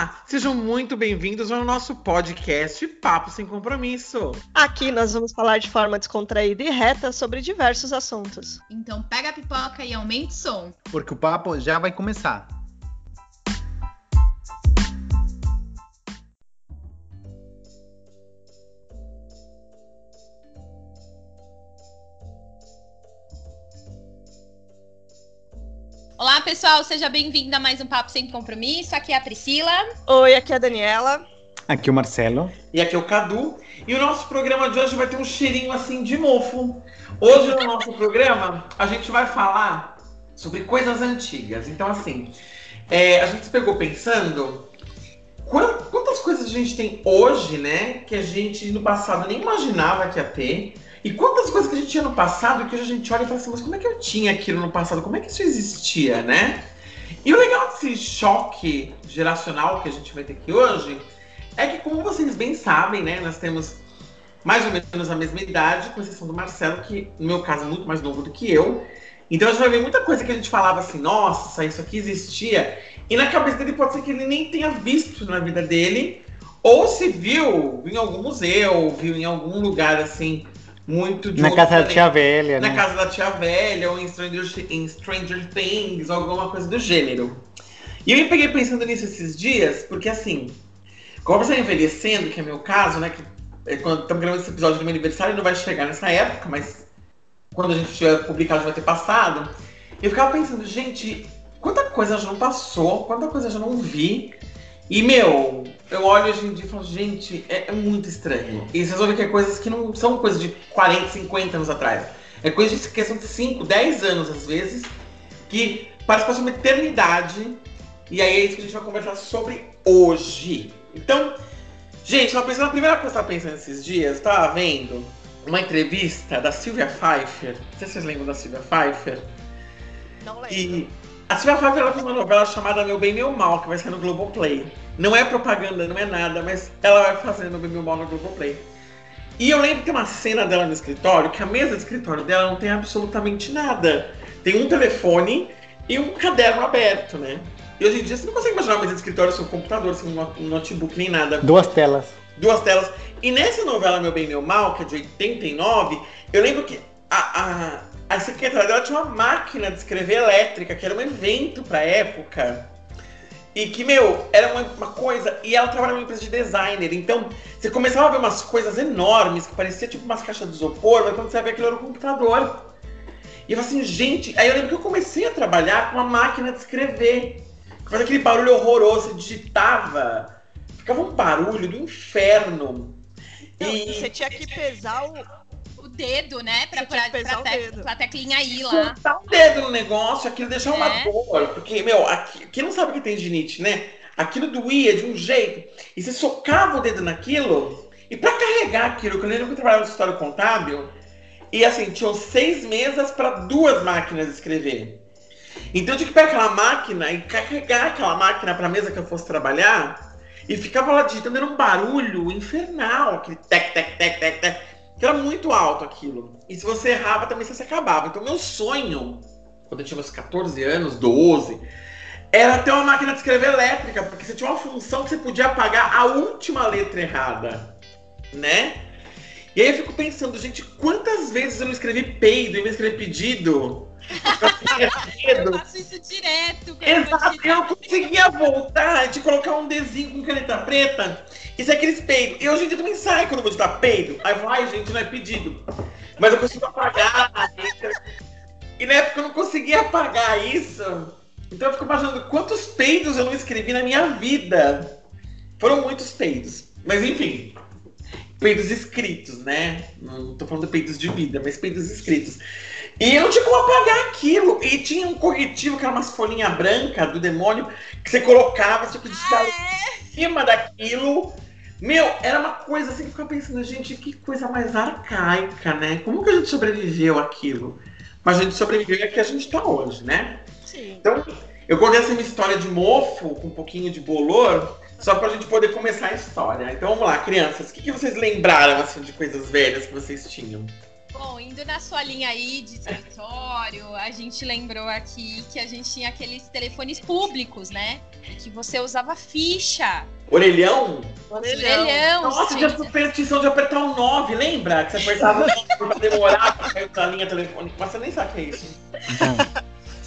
Olá, sejam muito bem-vindos ao nosso podcast Papo Sem Compromisso. Aqui nós vamos falar de forma descontraída e reta sobre diversos assuntos. Então pega a pipoca e aumente o som. Porque o papo já vai começar. Pessoal, seja bem-vindo a mais um Papo Sem Compromisso. Aqui é a Priscila. Oi, aqui é a Daniela. Aqui o Marcelo. E aqui é o Cadu. E o nosso programa de hoje vai ter um cheirinho assim de mofo. Hoje no nosso programa a gente vai falar sobre coisas antigas. Então, assim, é, a gente se pegou pensando quantas coisas a gente tem hoje, né? Que a gente no passado nem imaginava que ia ter. E quantas coisas que a gente tinha no passado que hoje a gente olha e fala assim, mas como é que eu tinha aquilo no passado? Como é que isso existia, né? E o legal desse choque geracional que a gente vai ter aqui hoje é que, como vocês bem sabem, né, nós temos mais ou menos a mesma idade, com exceção do Marcelo, que no meu caso é muito mais novo do que eu. Então a gente vai ver muita coisa que a gente falava assim, nossa, isso aqui existia. E na cabeça dele pode ser que ele nem tenha visto na vida dele, ou se viu em algum museu, viu em algum lugar assim, muito de Na casa da tia velha, Na né? casa da tia velha, ou em Stranger, em Stranger Things, alguma coisa do gênero. E eu me peguei pensando nisso esses dias, porque assim, como você envelhecendo, que é meu caso, né? Que é quando estamos gravando esse episódio do meu aniversário, não vai chegar nessa época, mas quando a gente tiver publicado já vai ter passado. Eu ficava pensando, gente, quanta coisa já não passou, quanta coisa já não vi. E, meu, eu olho hoje em dia e falo, gente, é, é muito estranho. E vocês olham que é coisas que não são coisas de 40, 50 anos atrás. É coisa de questão de 5, 10 anos, às vezes, que parece passar uma eternidade. E aí é isso que a gente vai conversar sobre hoje. Então, gente, eu pensando, a primeira coisa que eu tava pensando esses dias, eu tava vendo uma entrevista da Sylvia Pfeiffer. Não sei se vocês lembram da Sylvia Pfeiffer. Não lembro. E a Silvia Pfeiffer ela fez uma novela chamada Meu Bem Meu Mal, que vai sair no Globoplay. Não é propaganda, não é nada, mas ela vai Meu Bem Meu Mal no Globoplay. E eu lembro que tem uma cena dela no escritório, que a mesa do escritório dela não tem absolutamente nada. Tem um telefone e um caderno aberto, né? E hoje em dia você não consegue imaginar uma mesa de escritório sem um computador, sem um um notebook, nem nada Duas telas. duas telas. E nessa novela Meu Bem Meu Mal, que é de 89, eu lembro que a, a, a secretária dela tinha uma máquina de escrever elétrica, que era um evento pra época. E que, meu, era uma, uma coisa. E ela trabalhava numa empresa de designer. Então, você começava a ver umas coisas enormes, que parecia tipo umas caixas de isopor, mas quando você ver aquilo era um computador. E eu falei assim, gente. Aí eu lembro que eu comecei a trabalhar com uma máquina de escrever. Que fazia aquele barulho horroroso, você digitava. Ficava um barulho do inferno. Não, e você tinha que pesar o. O dedo, né? Pra, pra, pra, te, dedo. pra teclinha aí lá. Botar o dedo no negócio, aquilo deixar uma É. dor. Porque, meu, aqui, quem não sabe que tem ginite, né? Aquilo doía de um jeito. E você socava o dedo naquilo. E pra carregar aquilo, que eu lembro que eu trabalhava no escritório contábil. E assim, tinham seis mesas para duas máquinas escrever. Então eu tinha que pegar aquela máquina e carregar aquela máquina pra mesa que eu fosse trabalhar. E ficava lá digitando, era um barulho infernal. Aquele tec, tec, tec, tec, tec. Que era muito alto aquilo. E se você errava, também você se acabava. Então, meu sonho, quando eu tinha meus 14 anos, 12, era ter uma máquina de escrever elétrica, porque você tinha uma função que você podia apagar a última letra errada, né? E aí eu fico pensando, gente, quantas vezes eu não escrevi peido e me escrevi pedido? Eu faço isso direto. Exato, eu conseguia voltar de colocar um desenho com caneta preta e ser aqueles peidos. E hoje em dia também sai quando eu vou digitar peido. Aí eu falo, ai gente, não é pedido. Mas eu consigo apagar. E na época eu não conseguia apagar isso. Então eu fico imaginando quantos peidos eu não escrevi na minha vida. Foram muitos peidos. Mas enfim, peidos escritos, né? Não tô falando de peidos de vida, mas peidos escritos. E eu não tinha como apagar aquilo. E tinha um corretivo que era umas folhinhas brancas do demônio que você colocava, você podia digitar em cima daquilo. Meu, era uma coisa assim que eu ficava pensando, gente, que coisa mais arcaica, né? Como que a gente sobreviveu àquilo? Mas a gente sobreviveu e aqui a gente tá hoje, né? Sim. Então, eu contei essa minha história de mofo, com um pouquinho de bolor, só pra gente poder começar a história. Então vamos lá, crianças, o que, que vocês lembraram assim, de coisas velhas que vocês tinham? Bom, indo na sua linha aí de escritório, a gente lembrou aqui que a gente tinha aqueles telefones públicos, né? Que você usava ficha. Orelhão? Orelhão. Nossa, sim. tinha superstição de apertar o 9, lembra? Que você apertava o 9 pra demorar pra cair da linha telefônica. Mas você nem sabe o que é isso.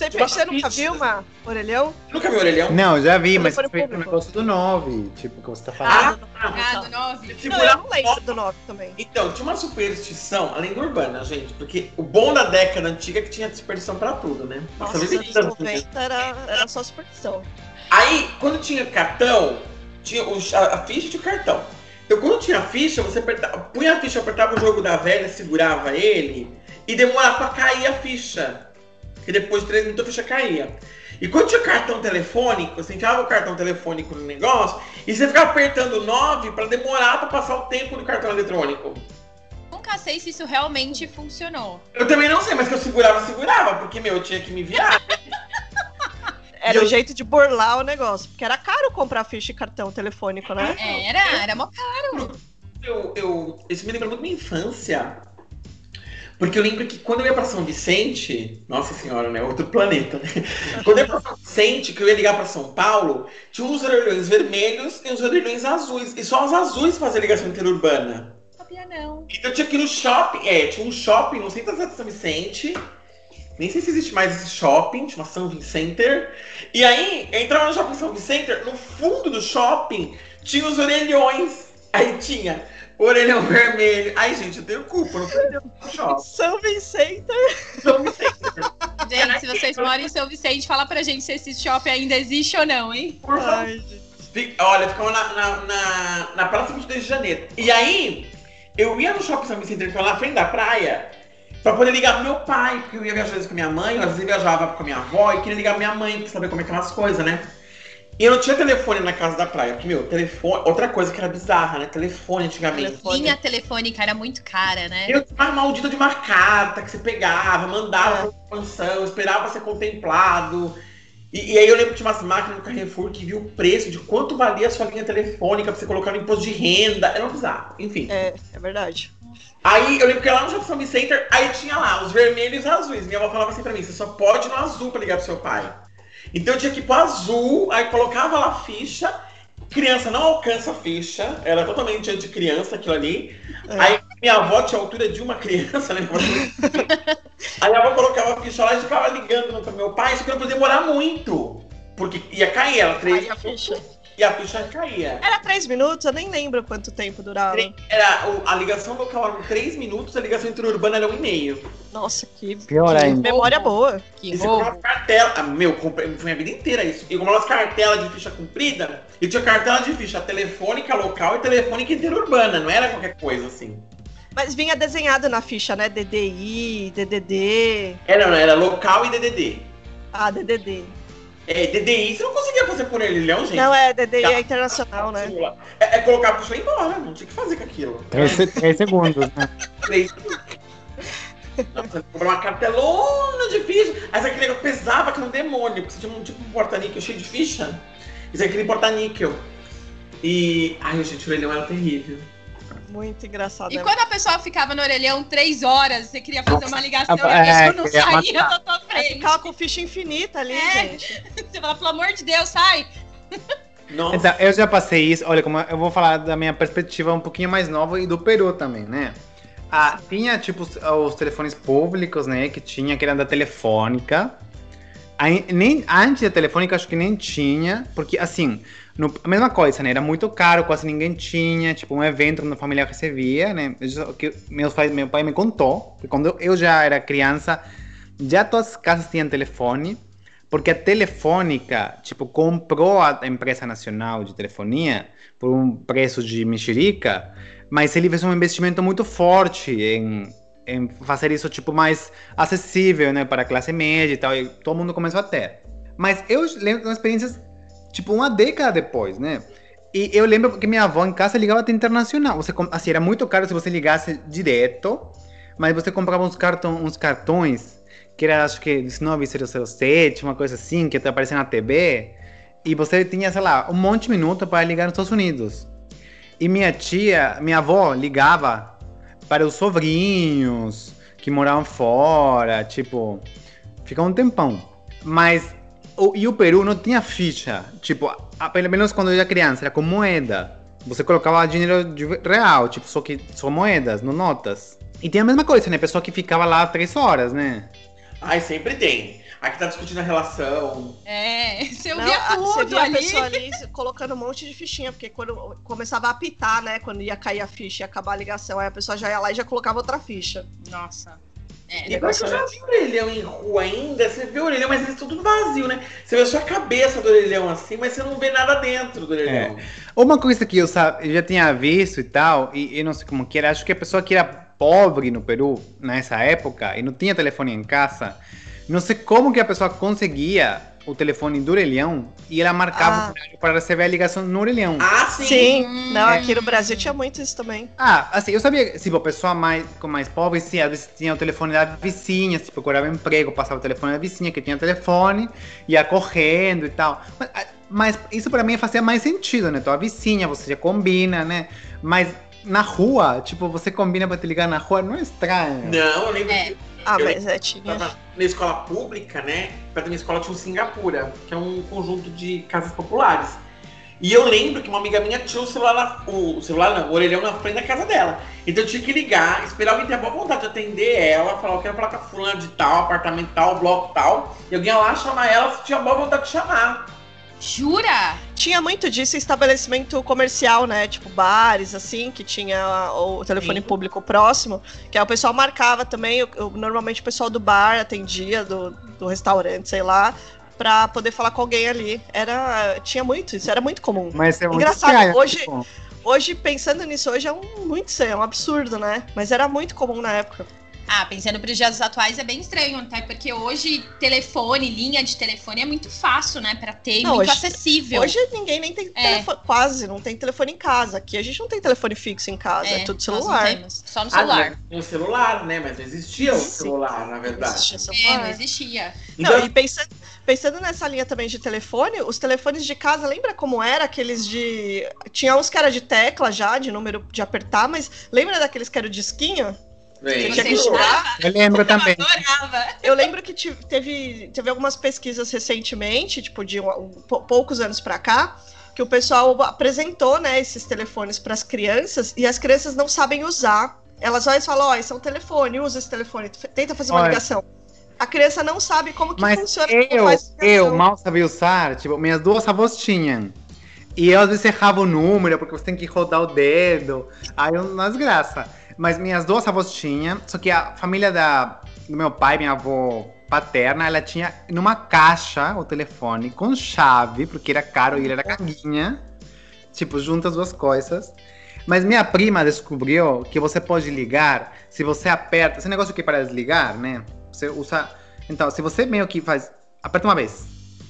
Você, Tipo, você nunca viu uma orelhão? Nunca viu orelhão? não, já vi, mas foi o negócio do 9, tipo, que você tá falando. Ah, Ah, do 9. Não, eu não lembro do 9 também. Então, tinha uma superstição, além do urbana, gente, porque o bom da década antiga é que tinha superstição pra tudo, né? Nossa, Você os vive anos tanto, né? 90 era, era só superstição. Aí, quando tinha cartão, tinha o- a, a ficha e o cartão. Então, quando tinha a ficha, você apertava, punha a ficha, apertava o jogo da velha, segurava ele e demorava pra cair a ficha. E depois de três minutos a ficha caía. E quando tinha cartão telefônico, você enfiava o cartão telefônico no negócio e você ficava apertando o 9 pra demorar pra passar o tempo do cartão eletrônico. Nunca sei se isso realmente funcionou. Eu também não sei, mas que eu segurava, segurava, porque, meu, eu tinha que me virar. Era eu- o jeito de burlar o negócio. Porque era caro comprar ficha e cartão telefônico, né? Era, era mó Eu, eu, isso me lembra muito minha infância. Porque eu lembro que quando eu ia pra São Vicente, nossa senhora, né? Outro planeta, né? Quando eu ia pra São Vicente, que eu ia ligar pra São Paulo, tinha uns orelhões vermelhos e uns orelhões azuis. E só os azuis faziam ligação interurbana. Não sabia, não. Então eu tinha que ir no shopping, é, tinha um shopping no centro da São Vicente. Nem sei se existe mais esse shopping, chama São Vicenter. E aí, eu entrava no shopping São Vicenter, no fundo do shopping tinha os orelhões. Aí tinha orelhão vermelho. Ai, gente, eu tenho culpa, não foi do shopping. São Vicente. São Vicenter, Gente, se vocês moram em São Vicente, fala pra gente se esse shopping ainda existe ou não, hein? por favor. Ai, gente. Fica- Olha, ficava na, na, na, na Praça 22 de Janeiro. E aí, eu ia no shopping São Vicente, que ficava na frente da praia, pra poder ligar pro meu pai, porque eu ia viajar às vezes com minha mãe, às vezes eu viajava com a minha avó e queria ligar pra minha mãe, pra saber como é que eram as coisas, né? E eu não tinha telefone na casa da praia, porque, meu, telefone. Outra coisa que era bizarra, né? Telefone antigamente. Telefone. Linha telefônica era muito cara, né? Eu tinha mais maldita de uma carta que você pegava, mandava É. pra expansão, esperava ser contemplado. E, e aí eu lembro que tinha umas máquinas no Carrefour que viu o preço de quanto valia a sua linha telefônica pra você colocar no imposto de renda. Era um bizarro. Enfim. É, é verdade. Aí eu lembro que lá no Shopping Shopping Center, aí tinha lá os vermelhos e os azuis. Minha avó falava assim pra mim: você só pode ir no azul pra ligar pro seu pai. Então eu tinha que ir pro azul, aí colocava lá a ficha. Criança não alcança a ficha, era totalmente anti-criança aquilo ali. É. Aí minha avó tinha a altura de uma criança, né? aí a avó colocava a ficha lá e ficava ligando no- pro meu pai, só que não podia demorar muito. Porque ia cair, ela três Aí a ficha. E a ficha caía. Era três minutos, eu nem lembro quanto tempo durava. Era, a ligação local eram 3 minutos, a ligação interurbana era um e meio. Nossa, que, Pior que memória boa. Que E você comprava cartela. Ah, meu, comprei, foi minha vida inteira isso. E comprava umas cartelas de ficha comprida. E tinha cartela de ficha telefônica local e telefônica interurbana. Não era qualquer coisa assim. Mas vinha desenhado na ficha, né? DDI, DDD. Era, não, era local e DDD. Ah, DDD. É, DDI você não conseguia fazer por orelhão, gente. Não, é DDI é internacional, né? É, é colocar a pessoa embora. Não tinha o que fazer com aquilo. Três, três segundos, né? Três Nossa, comprar uma cartelona de ficha. Aí você aquele negócio pesava que era um demônio, porque você tinha um tipo um porta-níquel cheio de ficha. Isso é aquele porta-níquel. E. Ai, gente, o orelhão era terrível. Muito engraçado. E né? quando a pessoa ficava no orelhão três horas, você queria fazer uma ligação Ah, e a é, pessoa não queria saía matar. da tua Aí frente. ficava com ficha infinita ali, É. gente. Você fala, pelo amor de Deus, sai! Nossa. Então, eu já passei isso. Olha, como eu vou falar da minha perspectiva um pouquinho mais nova e do Peru também, né? Ah, tinha, tipo, os, os telefones públicos, né? Que tinha, que era da telefônica. Aí, nem, antes da telefônica, acho que nem tinha. Porque, assim, no- a mesma coisa, né? Era muito caro, quase ninguém tinha. Tipo, um evento na família recebia, né? Isso que meus pais, meu pai me contou. Que quando eu já era criança, já todas as casas tinham telefone. Porque a Telefônica, tipo, comprou a empresa nacional de telefonia por um preço de mexerica, mas ele fez um investimento muito forte em, em fazer isso, tipo, mais acessível, né, para a classe média e tal, e todo mundo começou a ter. Mas eu lembro de uma experiência, tipo, uma década depois, né, e eu lembro que minha avó em casa ligava até internacional, você, assim, era muito caro se você ligasse direto, mas você comprava uns, cartão, uns cartões que era acho que 19007, uma coisa assim, que aparecia na TV, e você tinha, sei lá, um monte de minutos para ligar nos Estados Unidos. E minha tia, minha avó ligava para os sobrinhos que moravam fora, tipo, ficava um tempão. Mas o, e o Peru não tinha ficha, tipo, a, pelo menos quando eu era criança, era com moeda. Você colocava dinheiro de real, tipo, só que só moedas, não notas. E tem a mesma coisa, né? Pessoa que ficava lá três horas, né? Ai, sempre tem. Aqui tá discutindo a relação. É, você Não, ouvia a- tudo você via a ali. pessoa ali colocando um monte de fichinha, porque quando começava a apitar, né? Quando ia cair a ficha e acabar a ligação, aí a pessoa já ia lá e já colocava outra ficha. Nossa. É. E agora que eu já vi orelhão em rua ainda, você vê o orelhão, mas eles estão tudo vazio, né? Você vê só a cabeça do orelhão assim, mas você não vê nada dentro do orelhão. Uma coisa que eu, sa- eu já tinha visto e tal, e eu não sei como que era, acho que a pessoa que era pobre no Peru nessa época e não tinha telefone em casa, não sei como que a pessoa conseguia o telefone do orelhão e ela marcava Ah. para receber a ligação no orelhão. Ah, sim. Sim, Hum. não, aqui no Brasil tinha muito isso também. Ah, assim, eu sabia, tipo, a pessoa mais, com mais pobre, sim, às vezes tinha o telefone da vizinha, se procurava emprego, passava o telefone da vizinha que tinha telefone, ia correndo e tal. Mas, ah, mas isso pra mim fazia mais sentido, né? Tua vizinha, você já combina, né? Mas na rua, tipo, você combina pra te ligar na rua, não é estranho. Não, eu lembro É. Ah, Eu mas é, tinha. tava na escola pública, né? Perto da minha escola tinha um Singapura, que é um conjunto de casas populares. E eu lembro que uma amiga minha tinha o celular, na- o celular não, o orelhão na frente da casa dela. Então eu tinha que ligar, esperar alguém ter a boa vontade de atender ela, falar, eu quero falar com a fulana de tal, apartamento tal, bloco tal. E alguém ia lá chamar ela se tinha boa vontade de chamar. Jura? Tinha muito disso em estabelecimento comercial, né? Tipo bares, assim, que tinha o telefone Sim. público próximo, que aí o pessoal marcava também. o- o- normalmente o pessoal do bar atendia, do, do restaurante, sei lá, pra poder falar com alguém ali. Era, tinha muito isso, era muito comum. Mas é muito Engraçado, estranho. hoje- tipo, Hoje, pensando nisso, hoje é um muito é um absurdo, né? Mas era muito comum na época. Ah, pensando para os dias atuais é bem estranho, até porque hoje telefone, linha de telefone é muito fácil, né, para ter e Não, muito hoje- acessível. Hoje ninguém nem tem É. telefone, quase, não tem telefone em casa. Aqui a gente não tem telefone fixo em casa, é, tudo nós não celular. temos, só no Ah, celular. não, tinha o celular, né? Mas não existia o Sim. celular, na verdade. Existia É, não existia. Então, Não, e pensando, pensando nessa linha também de telefone, os telefones de casa, lembra como era aqueles de. Tinha uns que era de tecla já, de número de apertar, mas lembra daqueles que era o disquinho? Tinha que. Eu lembro também. Adorava. Eu lembro que teve, teve algumas pesquisas recentemente, tipo, de um- um- pou- poucos anos pra cá, que o pessoal apresentou, né, esses telefones pras crianças e as crianças não sabem usar. Elas olham e falam, ó, esse é um telefone, usa esse telefone, tenta fazer uma Olha. ligação. A criança não sabe como que Mas funciona. como eu, faz eu mal sabia usar, tipo, minhas duas avós tinham. E eu às vezes errava o número, porque você tem que rodar o dedo. Aí eu não desgraça. Mas minhas duas avós tinham, só que a família da, do meu pai, minha avó paterna, ela tinha numa caixa o telefone com chave, porque era caro e ele era caguinha. Tipo, junta as duas coisas. Mas minha prima descobriu que você pode ligar se você aperta. Esse negócio é para desligar, né? Você usa. Então, se você meio que faz. Aperta uma vez.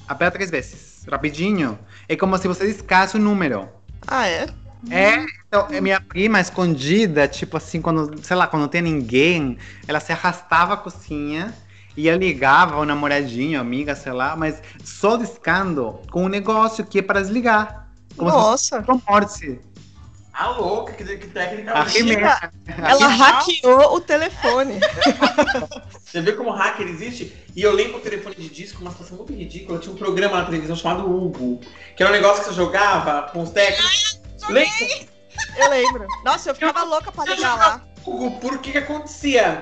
Aperta três vezes. Rapidinho. É como se você discasse o número. Ah, é? É, então, é minha prima escondida, tipo assim, quando, sei lá, quando não tem ninguém, ela se arrastava à cozinha, ia ligava ao namoradinho, amiga, sei lá, mas só discando com um negócio que é para desligar. Como Nossa. se um morte. A louca, que, que técnica A. Ela hackeou o telefone. Você vê como hacker existe? E eu lembro o telefone de disco, uma situação muito ridícula. Tinha um programa na televisão chamado Hugo, que era um negócio que você jogava com os técnicos. Lembra? Eu lembro. Nossa, eu ficava louca pra ligar lá. Hugo, por que que acontecia?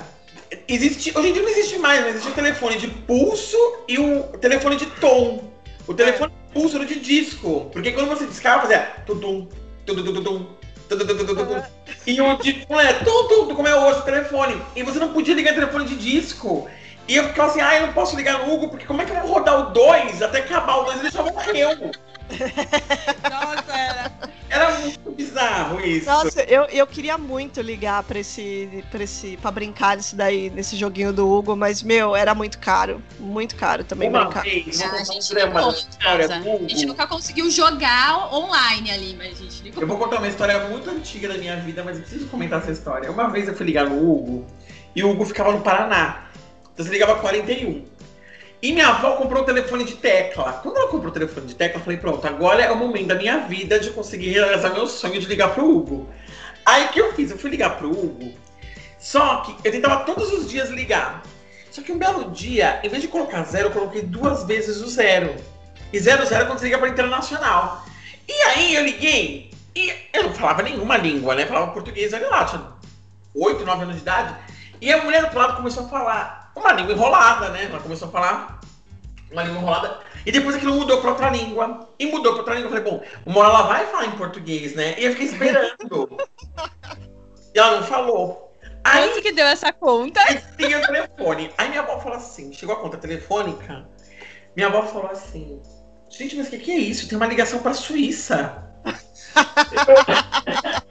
Existe, hoje em dia não existe mais, mas existe o telefone de pulso e o telefone de tom. O telefone de pulso era de disco. Porque quando você discava, fazia tudum, tudum, tudum, tudum. E o de tom é tum, tum, tum, como é hoje o telefone. E você não podia ligar telefone de disco. E eu ficava assim, ah, eu não posso ligar no Hugo, porque como é que eu vou rodar o 2 até acabar o 2? Ele já morreu. Nossa, era. Era muito bizarro isso. Nossa, eu, eu queria muito ligar pra esse, pra esse. pra brincar nisso daí, nesse joguinho do Hugo, mas, meu, era muito caro. Muito caro também Uma brincar. vez, Ah, a gente em história A gente nunca conseguiu jogar online ali, mas a gente ligou. Eu vou contar uma história muito antiga da minha vida, mas eu preciso comentar essa história. Uma vez eu fui ligar no Hugo e o Hugo ficava no Paraná. Então você ligava 41. E minha avó comprou um telefone de tecla. Quando ela comprou o telefone de tecla, eu falei, pronto, agora é o momento da minha vida de conseguir realizar meu sonho de ligar pro Hugo. Aí o que eu fiz? Eu fui ligar pro Hugo. Só que eu tentava todos os dias ligar. Só que um belo dia, em vez de colocar zero, eu coloquei duas vezes o zero. E zero, zero quando você liga para internacional. E aí eu liguei, e eu não falava nenhuma língua, né? Falava português, olha lá, tinha 8, 9 anos de idade. E a mulher do outro lado começou a falar uma língua enrolada, né? Ela começou a falar uma língua enrolada. E depois aquilo mudou para outra língua. E mudou para outra língua. Eu falei, bom, uma hora ela vai falar em português, né? E eu fiquei esperando. e ela não falou. Aí Quanto que deu essa conta? Liguei o telefone. Aí minha avó falou assim: chegou a conta telefônica. Minha avó falou assim: gente, mas o que, que é isso? Tem uma ligação para Suíça.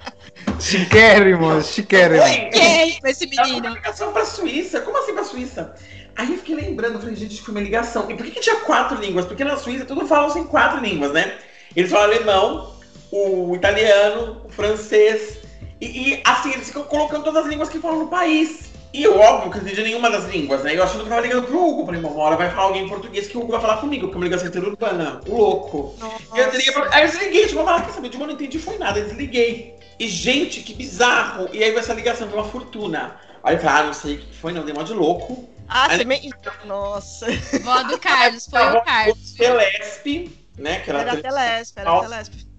Chiquérrimo, chiquérrimo. É esse menino? ligação pra Suíça? Como assim pra Suíça? Aí eu fiquei lembrando, falei, gente, foi uma ligação. E por que, que tinha quatro línguas? Porque na Suíça tudo falam em quatro línguas, né? Eles falam alemão, o italiano, o francês. E, e, assim, eles ficam colocando todas as línguas que falam no país. E eu, óbvio, que não entendi nenhuma das línguas, né? Eu achando que eu tava ligando pro Hugo. Falei, uma hora vai falar alguém em português que o Hugo vai falar comigo, porque é uma ligação interurbana. O louco. E eu desliguei pra... Aí eu desliguei, tipo, eu falei, quer saber, de uma eu não entendi, foi nada, eu desliguei. E, gente, que bizarro. E aí vai essa ligação de uma fortuna. Aí eu falei, ah, não sei o que foi, não, dei uma de louco. Ah, Aí- você me... Nossa. Vó do Carlos, foi o Carlos. Telesp, né? Que era Era Telesp, era Nossa. Telesp.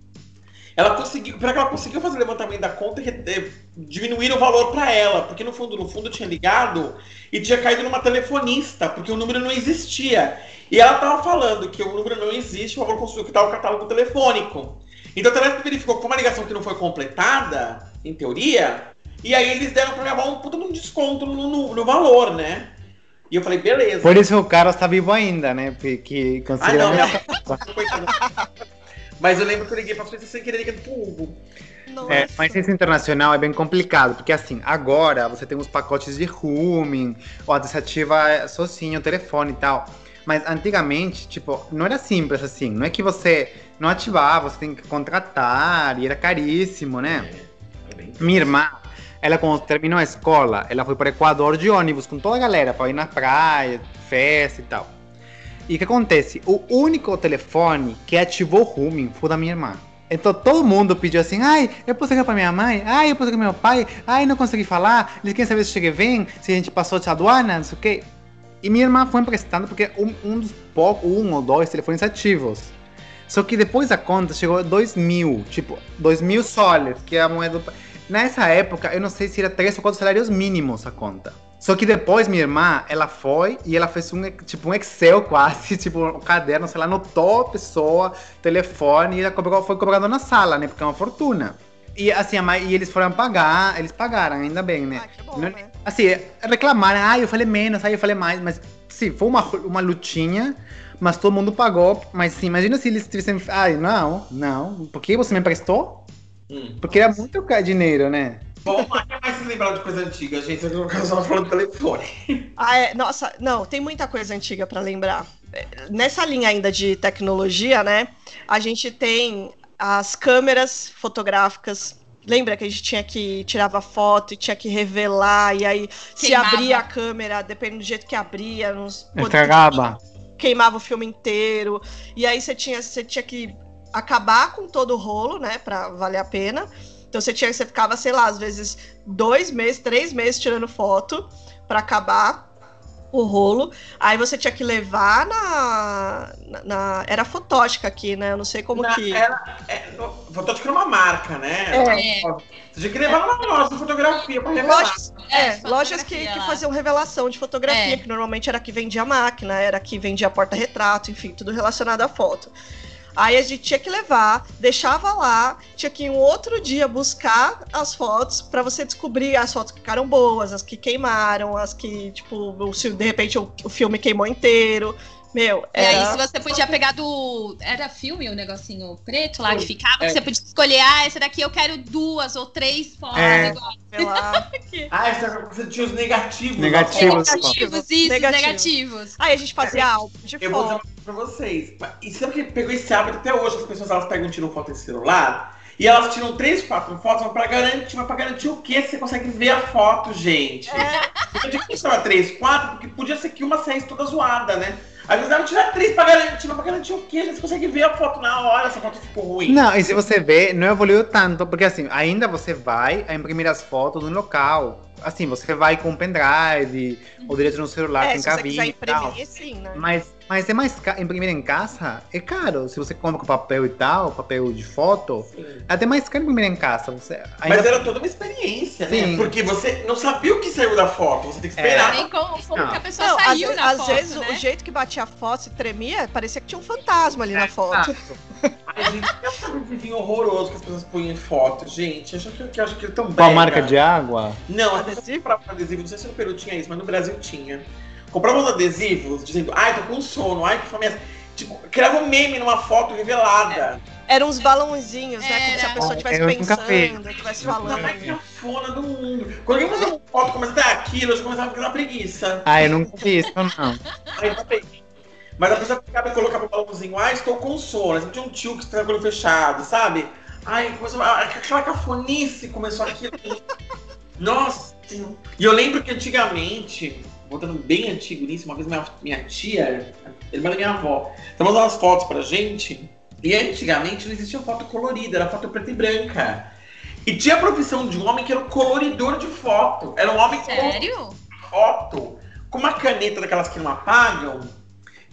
Ela conseguiu, para que ela conseguiu fazer o levantamento da conta, re- eh, diminuir o valor para ela, porque no fundo, no fundo tinha ligado e tinha caído numa telefonista, porque o número não existia. E ela tava falando que o número não existe, o valor conseguiu quitar o catálogo telefônico. Então a Telesp verificou que foi uma ligação que não foi completada, em teoria, e aí eles deram pra minha avó um puta de um desconto no, no- no valor, né? E eu falei, beleza. Por isso o Carlos tá vivo ainda, né? Porque Ah, conseguiram. não, minha. Mas eu lembro que eu liguei pra Suíça sem querer ligando pro Hugo. É, mas esse internacional é bem complicado, porque assim, agora você tem os pacotes de roaming, ou desativa sozinho o telefone e tal. Mas antigamente, tipo, não era simples assim. Não é que você não ativava, você tem que contratar, e era caríssimo, né? É bem- Minha irmã, ela quando terminou a escola, ela foi para o Equador de ônibus com toda a galera para ir na praia, festa e tal. E o que acontece? O único telefone que ativou o roaming foi da minha irmã. Então todo mundo pediu assim, ai, eu posso ligar pra minha mãe, ai, eu posso ligar pro meu pai, ai, não consegui falar, eles querem saber se cheguei bem, se a gente passou de aduana, não sei o quê. E minha irmã foi emprestando porque um, um dos poucos, um ou dois telefones ativos. Só que depois a conta chegou a 2 mil, tipo, 2 mil soles, que é a moeda do... Nessa época, eu não sei se era três ou quatro salários mínimos a conta. Só que depois minha irmã, ela foi e ela fez um, tipo, um Excel quase, tipo, um caderno, sei lá, anotou a pessoa, telefone, e ela cobrou, foi cobrado na sala, né? Porque é uma fortuna. E assim, a mãe- e eles foram pagar, eles pagaram, ainda bem, né? Ah, que bom, Não- né? Assim, reclamaram, ah, eu falei menos, aí eu falei mais, mas sim, foi uma, uma lutinha, mas todo mundo pagou. Mas sim, imagina se eles tivessem. Ai, não, não. Por que você me emprestou? Hum. Porque era muito caro dinheiro, né? Bom, mas mais se lembrar de coisa antiga, gente? Eu só falando do telefone. Ah, é, nossa, não, tem muita coisa antiga pra lembrar. É, Nessa linha ainda de tecnologia, né? A gente tem as câmeras fotográficas. Lembra que a gente tinha que tirava foto e tinha que revelar e aí se Queimava. abria a câmera, dependendo do jeito que abria, nos Estragava. queimava o filme inteiro. E aí você tinha, você tinha que acabar com todo o rolo, né, Pra valer a pena. Então você tinha, você ficava, sei lá, às vezes dois meses, três meses tirando foto pra acabar o rolo. Aí você tinha que levar na, na, na- era fotótica aqui, né? Eu não sei como Na- que Era, é, no- Fotótica era uma marca, né? É. Você tinha que levar numa loja de fotografia pra revelar. Lojas, é, É, lojas que, que faziam revelação de fotografia, É. que normalmente era que vendia máquina, era que vendia porta-retrato, enfim, tudo relacionado à foto. Aí a gente tinha que levar, deixava lá, tinha que ir um outro dia buscar as fotos pra você descobrir as fotos que ficaram boas, as que queimaram, as que, tipo, se de repente o, o filme queimou inteiro. Meu, E aí, era... se você podia pegar do. Era filme o negocinho preto lá que ficava, É. que você podia escolher, ah, esse daqui eu quero duas ou três fotos É. igual. sei lá. Ah, essa- você tinha os negativos. Negativos. foto. Negativos, isso, Negativos. negativos. Aí a gente fazia álbum de Eu vou dizer foto. uma coisa pra vocês. E sabe que pegou esse hábito até hoje? As pessoas elas pegam e tiram foto em celular. E elas tiram três, quatro fotos, mas pra garantir, mas pra garantir o quê? Você consegue ver a foto, gente. É. Eu digo que estava três, quatro, porque podia ser que uma saísse toda zoada, né? Às vezes ela tirar três pra garantir, mas pra garantir o quê? gente? Você consegue ver a foto na hora, se a foto ficou ruim. Não, e se você vê, não evoluiu tanto, porque assim, ainda você vai a imprimir as fotos no local, assim, você vai com um pendrive, ou direto no celular, É, tem cabine e tal. sim, né? Mas, mas é mais caro, imprimir em casa é caro. Se você compra com papel e tal, papel de foto, Sim. é até mais caro imprimir em casa. Você Mas ainda- era toda uma experiência, né? Sim. Porque você não sabia o que saiu da foto, você tem que É. esperar. Nem como, como que a pessoa Não, às, saiu ve- da às foto, vezes né? o jeito que batia a foto, se tremia, parecia que tinha um fantasma ali na É, foto. Ai, gente, é um adesivinho horroroso que as pessoas põem em foto, gente. Acho que, que, acho que é tão Qual brega. marca de água? Não, Adesivo? compravam adesivo, não sei se no Peru tinha isso, mas no Brasil tinha. Compravam os adesivos dizendo, ai, tô com sono, ai, que fome é? Tipo, criava um meme numa foto revelada. Eram uns balãozinhos, né? Como se a pessoa estivesse pensando, estivesse falando. mais cafona do mundo. Quando alguém fazia uma foto começa até aquilo, eu já começava a ficar preguiça. Ah, eu nunca fiz isso, não. Aí eu peguei. Mas a pessoa pegava e colocava o balãozinho, ai, estou com sono. Aí tinha um tio que estava com o olho fechado, sabe? Aí começou, a- aquela cafonice começou aquilo. Nossa! E eu lembro que antigamente, voltando bem antigo nisso, uma vez minha, minha tia, irmã da minha avó, então mandou umas fotos pra gente. E antigamente não existia foto colorida, era foto preta e branca. E tinha a profissão de um homem que era o coloridor de foto. Era um homem Sério? foto com uma caneta daquelas que não apagam,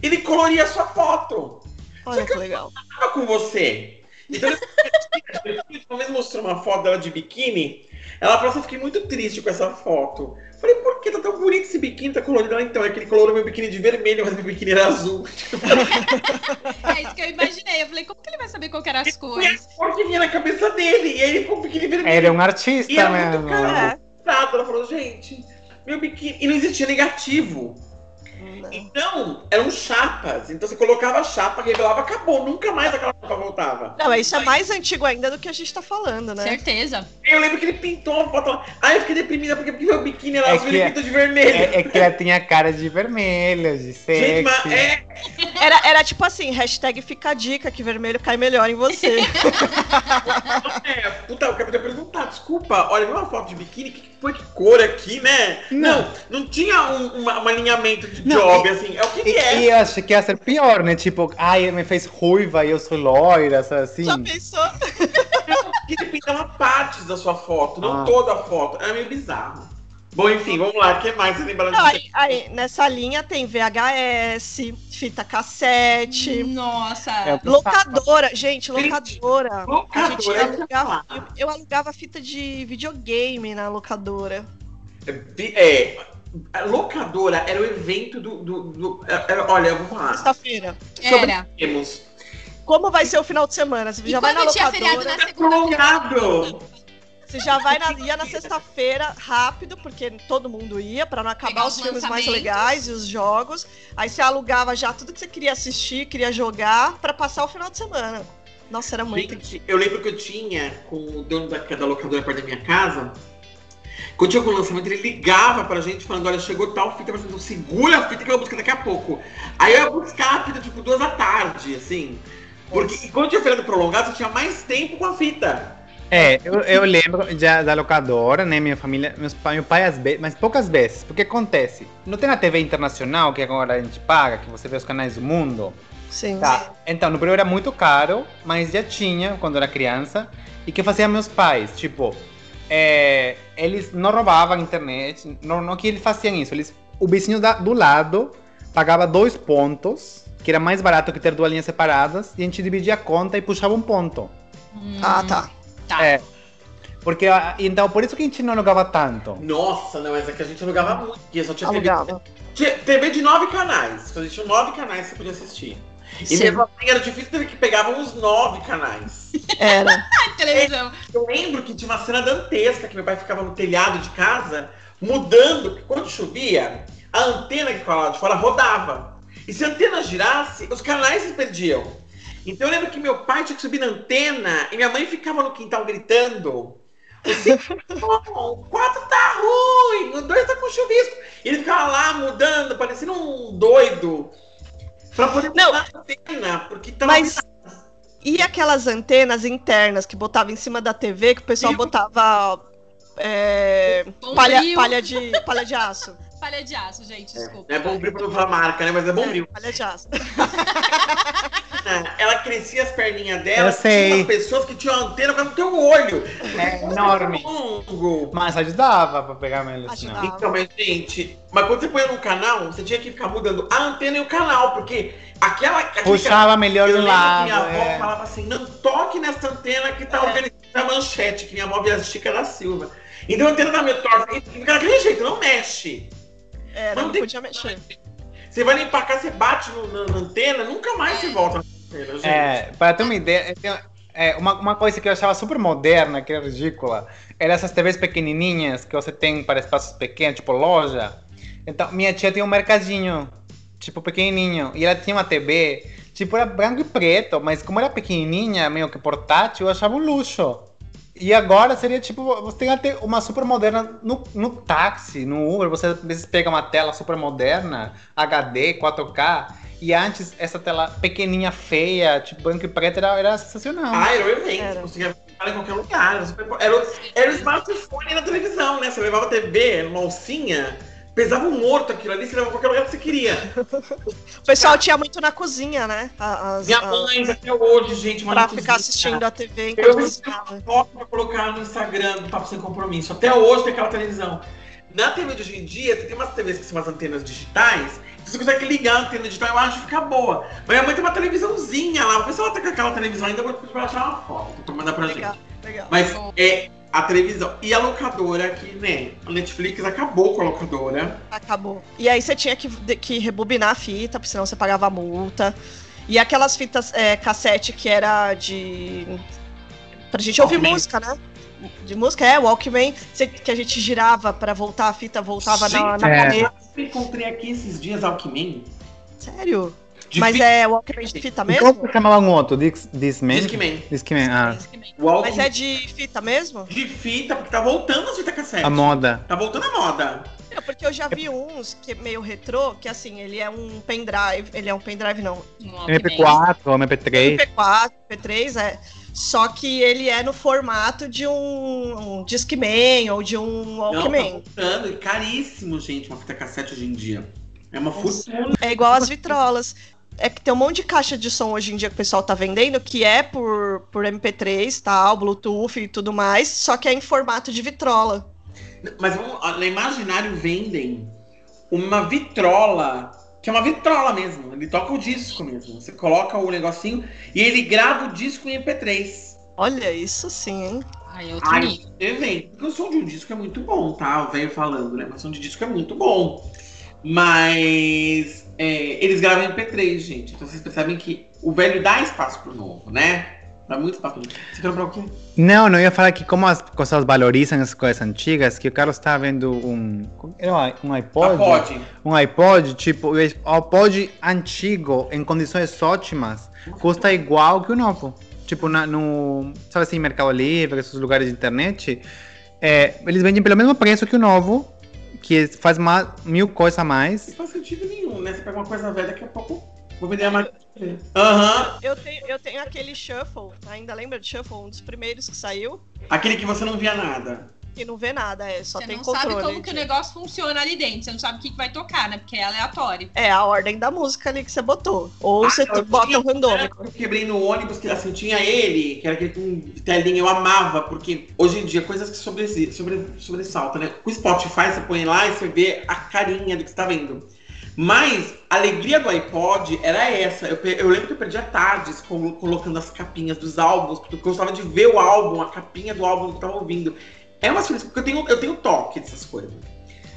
ele coloria a sua foto. Olha que legal. Tava com você. Então, vez mostrou uma foto dela de biquíni. Ela falou assim: fiquei muito triste com essa foto. Falei, por que tá tão bonito esse biquíni? Tá colorido? Ela, então, é que ele colorou meu biquíni de vermelho, mas meu biquíni era azul. É isso que eu imaginei. Eu falei, como que ele vai saber qual que eram as E a cores? cor que vinha na cabeça dele. E aí ele ficou um biquíni vermelho. Ele é um artista E muito mesmo. caro. É. Nada. Ela falou, gente, meu biquíni. E não existia negativo. Então, eram chapas. Então você colocava a chapa, revelava, acabou. Nunca mais aquela chapa voltava. Não, isso é mais antigo ainda do que a gente tá falando, né? Certeza. Eu lembro que ele pintou uma foto lá. Aí eu fiquei deprimida porque, porque meu biquíni era É e ele pintou de vermelho. É, é que ela tinha cara de vermelho, de sexy. Gente, mas é. Era, era tipo assim, hashtag fica a dica que vermelho cai melhor em você. é puta, eu quero te perguntar, desculpa. Olha, viu uma foto de biquíni? Que foi que cor aqui, né? Não. Não, não, tinha um, uma- um alinhamento de Não, job, assim. É o que, E, é. e eu achei que ia ser pior, né? Tipo, ai, ele me fez ruiva e eu sou loira, sabe assim. Já pensou? Que ele pintava partes da sua foto, não Ah. toda a foto. Era meio bizarro. Bom, enfim, vamos lá. O que mais você lembra Não, disso? aí, aí, nessa linha tem VHS, fita cassete, Nossa. É. locadora. Gente, locadora. A Locadora, gente é eu ia alugava, eu, eu alugava fita de videogame na locadora. É, a locadora era o evento do. do, do- era- olha, vou falar. Sexta-feira. Era. Temos. Como vai ser o final de semana? Você E já vai na tinha feriado locadora. na segunda-feira? Você já vai na, ia na sexta-feira rápido, porque todo mundo ia, pra não acabar Pegar os os filmes mais legais e os jogos. Aí você alugava já tudo que você queria assistir, queria jogar, pra passar o final de semana. Nossa, era muito. Gente, eu lembro que eu tinha com o dono da, da locadora perto da minha casa. Quando tinha algum lançamento, ele ligava pra gente falando: olha, chegou tal fita, mas não segura a fita que eu vou buscar daqui a pouco. Aí eu ia buscar a fita tipo duas da tarde, assim. Porque e quando tinha feriado prolongado, você tinha mais tempo com a fita. É, eu, eu lembro já da locadora, né? Minha família, meus meu pai às vezes, mas poucas vezes. Porque acontece, não tem a TV internacional que agora a gente paga, que você vê os canais do mundo. Sim. Tá. Então, no Peru era muito caro, mas já tinha quando era criança. E que faziam meus pais? Tipo, é, eles não roubavam a internet, não, não que eles faziam isso. Eles, o vizinho da- do lado pagava dois pontos, que era mais barato que ter duas linhas separadas, e a gente dividia a conta e puxava um ponto. Hum, Ah, tá. Tá. É. Porque, ah, então, por isso que a gente não alugava tanto. Nossa, não, mas é que a gente alugava muito. Porque só tinha TV, Alugava. tinha TV de nove canais. Só existiam nove canais que você podia assistir. E Sim. mesmo assim era difícil ter que pegavam os nove canais. Era. Televisão. Eu lembro que tinha uma cena dantesca que meu pai ficava no telhado de casa, mudando, porque quando chovia, a antena que ficava lá de fora rodava. E se a antena girasse, os canais se perdiam. Então eu lembro que meu pai tinha que subir na antena e minha mãe ficava no quintal gritando. "Não, O 4 tá ruim, o 2 tá com chuvisco. E ele ficava lá mudando, parecendo um doido. Pra poder Não. mudar a antena, porque tava Mas. E aquelas antenas internas que botava em cima da TV, que o pessoal botava é, Bombril. palha, palha, de, palha de aço. Palha de aço, gente, desculpa. É, é bom pra não falar marca, né? Mas é bom É, palha de aço. antena, ela crescia as perninhas dela. Eu sei. Tinha pessoas que tinham antena no teu olho. É enorme. Longo. Mas ajudava pra pegar melhor sinal. Ajudava. Então, mas, gente, mas quando você põe num canal, você tinha que ficar mudando a antena e o canal, porque aquela. Puxava melhor do lado. minha avó é. falava assim: não toque nessa antena que tá organizada a manchete, que minha avó via Chica da Silva. Então a antena tá meio torta, e fica daquele jeito, não mexe. Era, Não não tem- podia mexer. Você vai limpar a casa, você bate no- na, na antena, nunca mais você volta. É, para ter uma ideia, é, uma, uma coisa que eu achava super moderna, que era ridícula, era essas TVs pequenininhas que você tem para espaços pequenos, tipo loja. Então, minha tia tinha um mercadinho, tipo pequenininho, e ela tinha uma TV, tipo, era branco e preto, mas como era pequenininha, meio que portátil, eu achava um luxo. E agora seria tipo, você tem até uma super moderna no, no táxi, no Uber, você às vezes pega uma tela super moderna, HD, 4K, e antes essa tela pequenininha, feia, tipo branco e preto, era, era sensacional. Ah, era o evento, Era. você conseguia ficar em qualquer lugar. Era, super- era, o- era o smartphone na televisão, né? Você levava a TV numa alcinha, pesava um morto aquilo ali, você levava qualquer lugar que você queria. O pessoal tinha muito na cozinha, né? As, Minha a- mãe, até hoje, gente, uma pra cozinha. ficar assistindo a TV Eu enquanto cozinhava. uma foto pra colocar no Instagram do Papo Sem Compromisso. Até hoje tem aquela televisão. Na TV de hoje em dia, você tem umas TVs que são as antenas digitais, você consegue ligar a antena digital, eu acho que fica boa. Mas minha mãe tem uma televisãozinha lá, vou ver se ela tá com aquela televisão ainda, vou pra achar uma foto pra mandar pra Legal, gente. legal. Mas é a televisão. E a locadora, que, né, a Netflix acabou com a locadora. Acabou. E aí você tinha que, que rebobinar a fita, porque senão você pagava a multa. E aquelas fitas é, cassete que era de. Pra gente ouvir música, né? De música, é, Walkman, que a gente girava pra voltar a fita, voltava na, na É. caneta. Eu encontrei aqui esses dias Alckmin. Sério? De Mas fi- é Walkman de fita E como mesmo? que chamava um outro? Dis- Discman? Discman. Discman, ah. O Walkman Mas é de fita mesmo? de fita, porque tá voltando as fitas cassete. A moda. Tá voltando a moda. Não, porque eu já vi uns que é meio retrô, que assim, ele é um pendrive. Ele é um pendrive, não. MP4, MP3. MP4, MP3, é. Só que ele é no formato de um, um Discman ou de um Não, Walkman. tá voltando. E caríssimo, gente, uma fita cassete hoje em dia. É uma fortuna. É igual as vitrolas. É que tem um monte de caixa de som hoje em dia que o pessoal tá vendendo, que é por, por MP3, tal, Bluetooth e tudo mais, só que é em formato de vitrola. Mas vamos, na Imaginário vendem uma vitrola, que é uma vitrola mesmo. Ele toca o disco mesmo. Você coloca o negocinho e ele grava o disco em MP3. Olha, isso sim, hein? Ai, outro Ai, nível. você vem. Porque o som de um disco é muito bom, tá? O velho falando, né? Mas o som de disco é muito bom. Mas é, eles gravam em MP3, gente. Então vocês percebem que o velho dá espaço pro novo, né? Dá muito novo. Você quer comprar o quê? Não, não eu ia falar que como as pessoas valorizam as coisas antigas, que o Carlos estava vendo um. Um iPod? Pode. Um iPod, tipo, o iPod antigo, em condições ótimas, custa igual que o novo. Tipo, na, no. Sabe assim, Mercado Livre, esses lugares de internet. é, eles vendem pelo mesmo preço que o novo, que faz mais, mil coisas a mais. Não faz sentido nenhum, né? Você pega uma coisa velha, daqui a pouco vou vender a máquina. Aham. Eu tenho, eu tenho aquele Shuffle, ainda lembra de Shuffle? Um dos primeiros que saiu, Aquele que você não via nada. que não vê nada, é só Você tem não controle. sabe como que o negócio funciona ali dentro. Você não sabe o que, que vai tocar, né? Porque é aleatório. É a ordem da música ali que você botou. Ou Ah, você bota o randômico. Eu quebrei no ônibus, que assim, tinha ele, que era aquele com telinha, eu amava, porque hoje em dia, coisas que sobre, sobre, sobressaltam, né? Com o Spotify, você põe lá e você vê a carinha do que você tá vendo. Mas a alegria do iPod era essa. Eu, eu lembro que eu perdia tardes colo- colocando as capinhas dos álbuns, porque eu gostava de ver o álbum, a capinha do álbum que eu tava ouvindo. É uma experiência, porque eu tenho, eu tenho toque dessas coisas.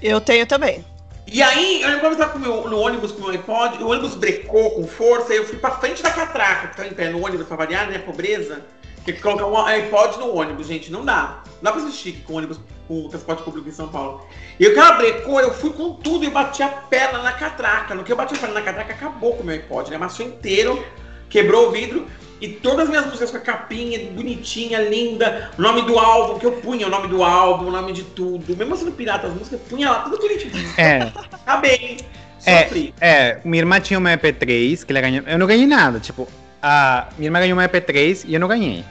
Eu tenho também. E aí, eu lembro que eu tava com o meu- no ônibus com o meu iPod, o ônibus brecou com força, e eu fui pra frente da catraca, que tá em pé no ônibus pra variar, né? Pobreza. Tem que colocar um iPod no ônibus, gente. Não dá. Não dá pra ser chique com ônibus com transporte público em São Paulo. E o cara brecou, eu fui com tudo e bati a perna na catraca. No que eu bati a perna na catraca, acabou com o meu iPod, né? Amassou inteiro, quebrou o vidro. E todas as minhas músicas com a capinha bonitinha, linda, o nome do álbum, que eu punha o nome do álbum, o nome de tudo. Mesmo sendo pirata as músicas, eu punha lá tudo bonitinho. É, Acabei. É. Sofri. é, minha irmã tinha uma EP3 que ela ganhou. Eu não ganhei nada, tipo, a minha irmã ganhou uma EP3 e eu não ganhei.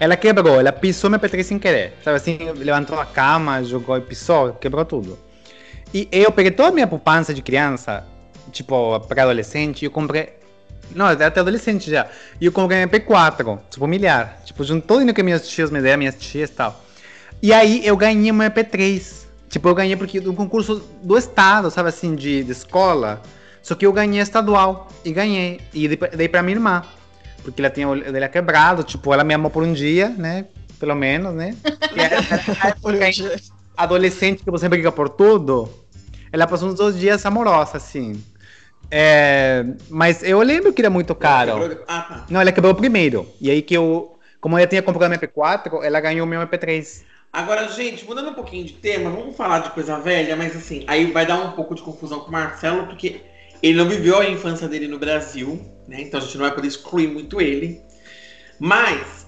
Ela quebrou, ela pisou meu EP3 sem querer. Sabe assim, levantou a cama, jogou e pisou, quebrou tudo. E eu peguei toda a minha poupança de criança, tipo, para adolescente, e eu comprei Não, até adolescente já. E eu comprei MP4, tipo, milhar. Tipo, junto todo que minhas tias me deram, minhas tias e tal. E aí eu ganhei uma MP3. Tipo, eu ganhei porque do concurso do estado, sabe assim, de, de escola. Só que eu ganhei estadual e ganhei. E dei, dei pra minha irmã. Porque ela tinha o olho dela quebrado, tipo, ela me amou por um dia, né? Pelo menos, né? Dia. adolescente que você briga por tudo, ela passou uns dois dias amorosa, assim. É, mas eu lembro que era muito caro. Ah, tá. Não, ela quebrou primeiro. E aí que eu, como eu tinha comprado MP4, ela ganhou o meu MP3. Agora, gente, mudando um pouquinho de tema, vamos falar de coisa velha, mas assim, aí vai dar um pouco de confusão com o Marcelo, porque ele não viveu a infância dele no Brasil, né? Então a gente não vai poder excluir muito ele. Mas,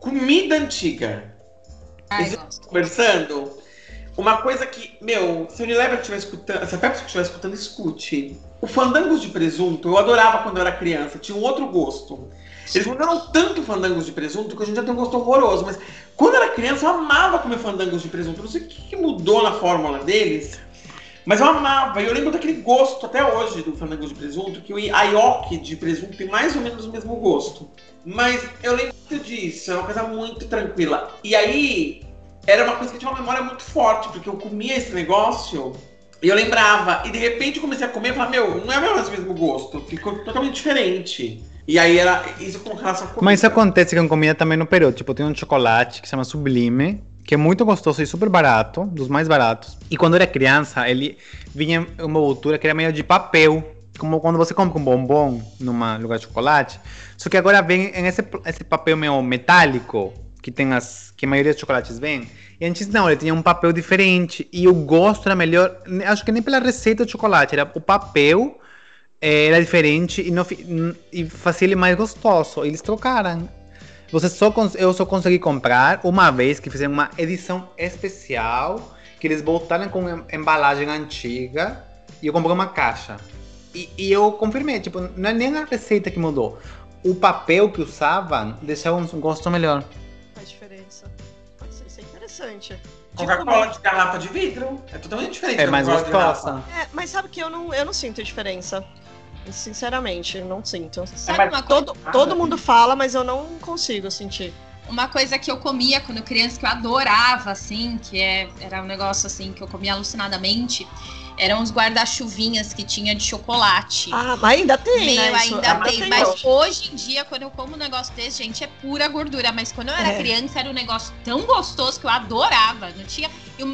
comida antiga. Ai. Conversando, uma coisa que, meu, se o Unilever estiver escutando, se a Pepsi estiver escutando, escute. O fandangos de presunto, eu adorava quando eu era criança, tinha um outro gosto. Eles mudaram tanto fandangos de presunto que a gente já tem um gosto horroroso, mas quando eu era criança eu amava comer fandangos de presunto. Não sei o que mudou na fórmula deles, mas eu amava. E eu lembro daquele gosto até hoje do fandangos de presunto, que o ioki de presunto tem mais ou menos o mesmo gosto. Mas eu lembro disso, é uma coisa muito tranquila. E aí, era uma coisa que tinha uma memória muito forte, porque eu comia esse negócio e eu lembrava. E de repente eu comecei a comer e falava, meu, não é mais o mesmo gosto, ficou totalmente diferente. E aí era isso com relação à comida. Mas isso acontece com comida também no Peru. Tipo, tem um chocolate que se chama Sublime, que é muito gostoso e super barato, dos mais baratos. E quando eu era criança, ele vinha uma altura que era meio de papel. Como quando você compra um bombom numa lugar de chocolate. Só que agora vem em esse, esse papel meio metálico, que tem as. que a maioria dos chocolates vem. E antes não, ele tinha um papel diferente. E o gosto era melhor. Acho que nem pela receita de chocolate, era o papel eh, era diferente e, não, e fazia ele mais gostoso. Eles trocaram. Você só eu só consegui comprar uma vez que fizeram uma edição especial que eles voltaram com em- embalagem antiga e eu comprei uma caixa. E, e eu confirmei, tipo, não é nem a receita que mudou. O papel que usavam deixava um gosto melhor. Faz diferença. Pode ser, isso é interessante. Coca-Cola de garrafa de vidro é totalmente diferente. É mais gostosa. É, mas sabe que eu não, eu não sinto diferença. Sinceramente, não sinto. Sabe mas uma coisa? Todo, todo mundo fala, mas eu não consigo sentir. Uma coisa que eu comia quando criança, que eu adorava, assim, que é, era um negócio assim que eu comia alucinadamente, eram os guarda-chuvinhas que tinha de chocolate. Ah, mas ainda tem, Meu, né? Ainda ainda tem, mas hoje. em dia, quando eu como um negócio desse, gente, é pura gordura. Mas quando eu era É. criança, era um negócio tão gostoso que eu adorava. Não tinha.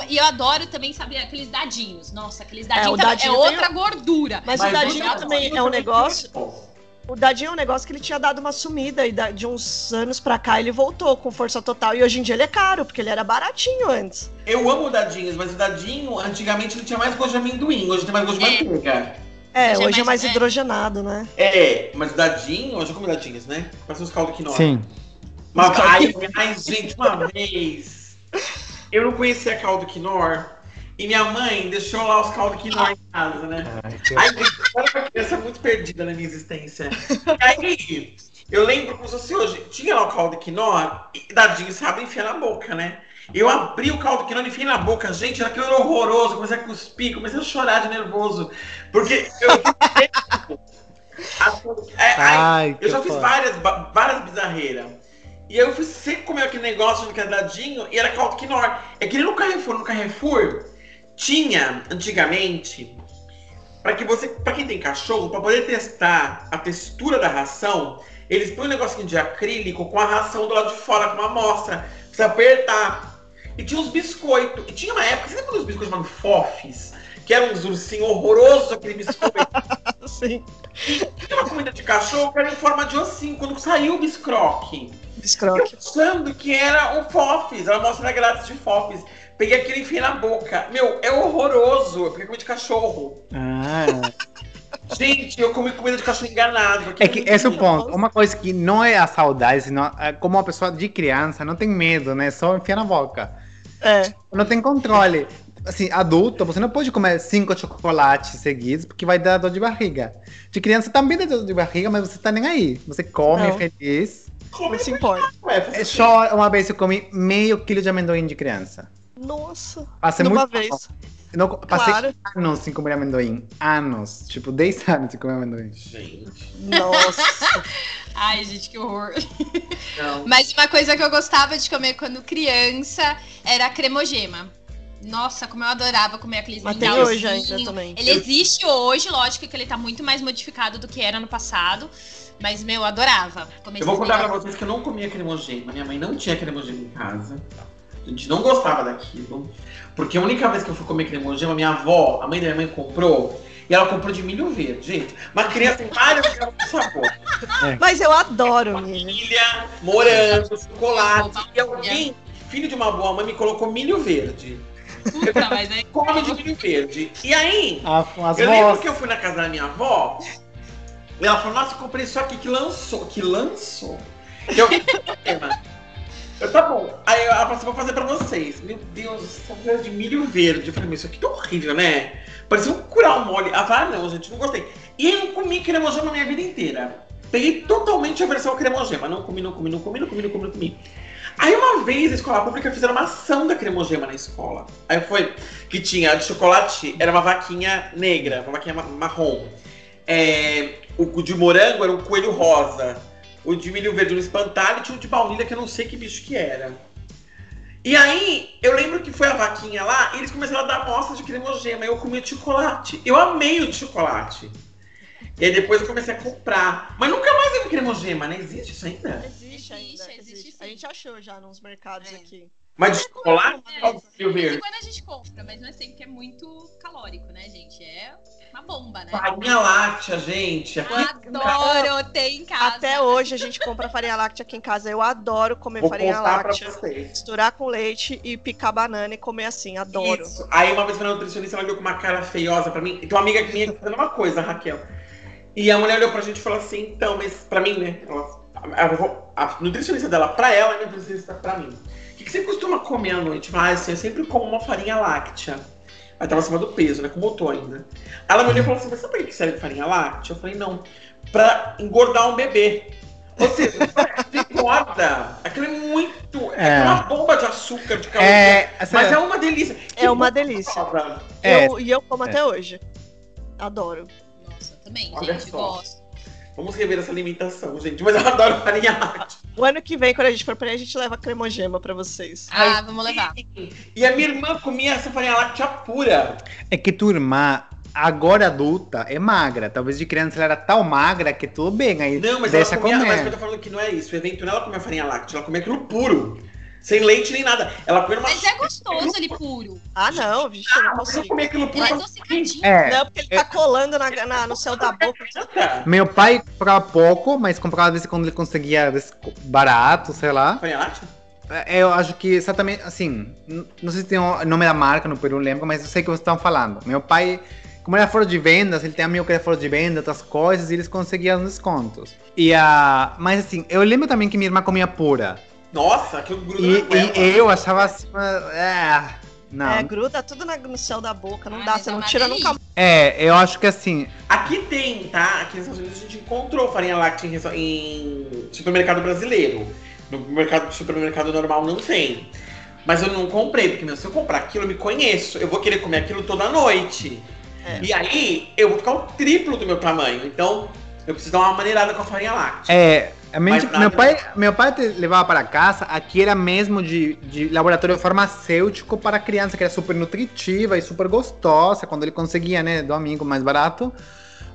E eu adoro também, sabe, aqueles dadinhos. Nossa, aqueles dadinhos também dadinho é tem outra gordura. Mas, Mas o dadinho também dadinho é um negócio. O dadinho é um negócio que ele tinha dado uma sumida e de uns anos pra cá ele voltou com força total. E hoje em dia ele é caro, porque ele era baratinho antes. Eu amo dadinhos, mas o dadinho, antigamente ele tinha mais gosto de amendoim, hoje tem mais gosto de É. manteiga. É, Hoje é hoje é mais- mais é. hidrogenado, né? É, mas o dadinho, eu já comi dadinhos, né? Parece uns caldo quinoa. Sim. Mas, ai, ai, gente, uma vez eu não conhecia caldo quinoa e minha mãe deixou lá os caldo quinoa em casa, né? Ai, gente, eu era uma criança muito perdida na minha existência. E aí, eu lembro como se fosse hoje, tinha lá o caldo quinoa e dadinho sabe enfiar na boca, né? Eu abri o caldo quinoa e enfiei na boca, gente, aquilo era horroroso, comecei a cuspir, comecei a chorar de nervoso, porque eu... É, ai, que eu já fiz foda. várias, várias bizarreiras. E aí eu fui sempre comer aquele negócio no quadradinho e era caldo quinoa. É que nem no Carrefour, no Carrefour tinha antigamente para que você, para quem tem cachorro, para poder testar a textura da ração, eles põem um negocinho de acrílico com a ração do lado de fora, com uma amostra, você apertar. E tinha uns biscoitos. E tinha uma época, você lembra dos biscoitos chamados Fofes? Que eram uns ursinhos horrorosos, aquele biscoito. Sim. Tinha uma comida de cachorro que era em forma de ossinho, quando saiu o biscroque. Biscroque. achando que era o Fofes, ela mostra grátis de Fofes. Peguei aquele e enfiei na boca. Meu, é horroroso, porque comi de cachorro. Ah. Gente, eu comi comida de cachorro enganado. É que esse é o ponto. Uma coisa que não é a saudade, senão é como uma pessoa de criança não tem medo, né? Só enfia na boca. É. Não tem controle. Assim, adulto, você não pode comer cinco chocolates seguidos porque vai dar dor de barriga. De criança também dá dor de barriga, mas você tá nem aí. Você come Não. feliz. Come se importa. É só uma vez eu comi meio quilo de amendoim de criança. Nossa. Passei Numa muito vez. mal. Não, passei Claro. anos sem comer amendoim. Anos. Tipo, 10 anos sem comer amendoim. Gente. Nossa. Ai, gente, que horror. Não. Mas uma coisa que eu gostava de comer quando criança era cremogema. Nossa, como eu adorava comer aqueles Mas tem hoje ainda também. Ele existe hoje, lógico que ele tá muito mais modificado do que era no passado. Mas, meu, eu adorava. comer Eu vou contar pra vocês que eu não comia cremogema. Minha mãe não tinha cremogema em casa. A gente não gostava daquilo. Porque a única vez que eu fui comer cremogema, minha avó, a mãe da minha mãe comprou. E ela comprou de milho verde, gente. Uma criança tem vários graus de sabor. Mas eu adoro milho. Milha, morango, chocolate. E alguém, filho de uma boa mãe, me colocou milho verde. Puta, mas aí. Come de milho verde. E aí, eu lembro que eu fui na casa da minha avó. E ela falou, nossa, eu comprei isso aqui que lançou. Que lançou? E eu, eu, tá bom. Aí ela falou assim, vou fazer pra vocês. Meu Deus, essa coisa de milho verde. Eu falei, mas isso aqui tá horrível, né? Parecia um curau mole. Ela falou, ah, não, gente, não gostei. E eu comi cremogema a minha vida inteira. Peguei totalmente a versão cremogema. Não comi, não comi, não comi, não comi, não comi, não comi. Aí uma vez a escola pública fizeram uma ação da cremogema na escola. Aí foi que tinha de chocolate, era uma vaquinha negra, uma vaquinha ma- marrom. É, o de morango era um coelho rosa. O de milho verde um espantalho e tinha um de baunilha que eu não sei que bicho que era. E aí, eu lembro que foi a vaquinha lá e eles começaram a dar amostra de cremogema. Eu comi de chocolate. Eu amei o de chocolate. E aí depois eu comecei a comprar. Mas nunca mais teve cremogema, né? Existe isso ainda? Existe ainda. Existe, Existe, existe A gente achou já nos mercados É. aqui. Mas de chocolate? É, milho de verde? quando a gente compra, mas não é sempre que é muito calórico, né, gente? É uma bomba, né? Farinha láctea, gente. Aqui Eu adoro ter em casa. Até hoje a gente compra farinha láctea aqui em casa. Eu adoro comer vou farinha láctea. vocês. Misturar com leite e picar banana e comer assim. Adoro. Isso. Aí uma vez na nutricionista, ela olhou com uma cara feiosa pra mim. Então uma amiga minha fazendo uma coisa, a Raquel. E a mulher olhou pra gente e falou assim, então, mas pra mim, né? Ela, a, a nutricionista dela pra ela e a nutricionista pra mim. O que, que você costuma comer à noite? Ah, assim, eu sempre como uma farinha láctea. Aí tava acima do peso, né? Eu tô ainda. Ela me olhou e falou assim, mas sabe pra que serve farinha láctea? Eu falei, não. Pra engordar um bebê. Ou seja, engorda. Aquilo é muito. É, É. uma bomba de açúcar, de caloria. É, Mas é uma delícia. É uma Que delícia. É. Eu- e eu como É. até hoje. Adoro. Nossa, eu também, Olha gente, só. gosto. Vamos rever essa alimentação, gente. Mas eu adoro farinha láctea. O ano que vem, quando a gente for pra aí, a gente leva cremogema pra vocês. Ah, vamos levar. E a minha irmã comia essa farinha láctea pura. É que tua irmã, agora adulta, é magra. Talvez de criança ela era tão magra que tudo bem, aí Não, mas deixa ela comia. Mas eu comer. tô falando que não é isso. O evento não ela comia farinha láctea, ela comia aquilo puro. Sem leite nem nada. Ela comia uma. Mas é gostoso ele puro. Ah, não, vixe, eu não Você consigo. comia aquilo puro. Ele é adocicadinho. É, Não, porque ele tá colando na, na- no céu da boca. Cara, meu pai comprava pouco, mas comprava vezes quando ele conseguia des- barato, sei lá. Farinha láctea? É, Eu acho que exatamente, assim, não sei se tem o nome da marca no Peru, não lembro, mas eu sei o que vocês estão falando. Meu pai, como ele era fora de vendas, ele tem amigo que era fora de venda, outras coisas, e eles conseguiam os descontos. E, a mas assim, eu lembro também que minha irmã comia pura. Nossa, aquilo gruda E, na e eu achava assim, é, não. É, gruda tudo na- no céu da boca. Não Ah, dá, você é não tira delícia. nunca É, eu acho que assim, Aqui tem, tá? Aqui nos Estados Unidos a gente encontrou farinha láctea em, em supermercado brasileiro. No mercado, supermercado normal não tem. Mas eu não comprei, porque meu, se eu comprar aquilo, eu me conheço. Eu vou querer comer aquilo toda noite. É. E aí, eu vou ficar o triplo do meu tamanho. Então, eu preciso dar uma maneirada com a farinha láctea. é. A mente- Mas nada meu, pai, meu pai te levava para casa, aqui era mesmo de, de laboratório farmacêutico para criança, que era super nutritiva e super gostosa, quando ele conseguia, né, do amigo mais barato.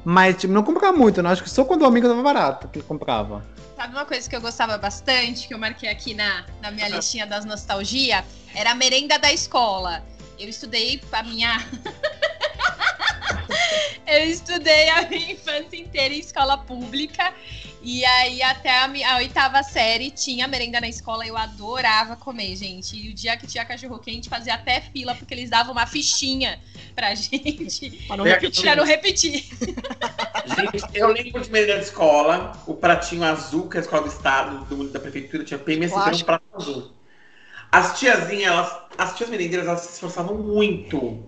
Mas tipo, não comprava muito, não. Acho que só quando o amigo dava barato que ele comprava. Sabe uma coisa que eu gostava bastante, que eu marquei aqui na, na minha listinha das nostalgia? Era a merenda da escola. Eu estudei a minha. eu estudei a minha infância inteira em escola pública. E aí, até a, a oitava série, tinha merenda na escola. Eu adorava comer, gente. E o dia que tinha cachorro-quente, fazia até fila, porque eles davam uma fichinha pra gente. pra não É, repetir. Pra não repetir. Gente, eu lembro de merenda de escola, o pratinho azul, que a escola do estado, do, da prefeitura, tinha PMS, era um prato azul. As tiazinhas, elas, as tias merendeiras, elas se esforçavam muito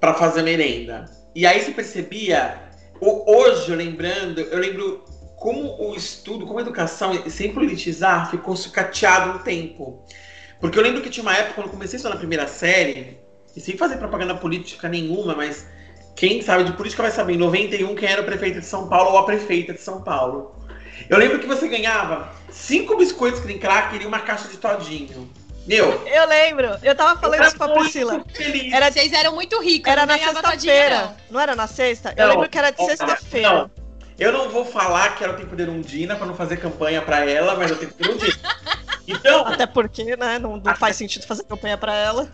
pra fazer merenda. E aí você percebia, o- hoje, eu lembrando, eu lembro como o estudo, como a educação, sem politizar, ficou sucateado no tempo. Porque eu lembro que tinha uma época, quando eu comecei só na primeira série, e sem fazer propaganda política nenhuma, mas quem sabe de política vai saber, em 91, quem era o prefeito de São Paulo ou a prefeita de São Paulo. Eu lembro que você ganhava cinco biscoitos cream cracker e uma caixa de todinho. Meu, Eu lembro, eu tava falando eu isso com a era Priscila. muito feliz. Era, Vocês eram muito ricos. era eu na sexta-feira. Não era na sexta? Eu Não, lembro que era de não, sexta-feira. Eu não vou falar que era o tempo de Erundina pra não fazer campanha pra ela, mas é o tempo de Erundina. Então, Até porque, né? Não, não faz sentido fazer campanha pra ela.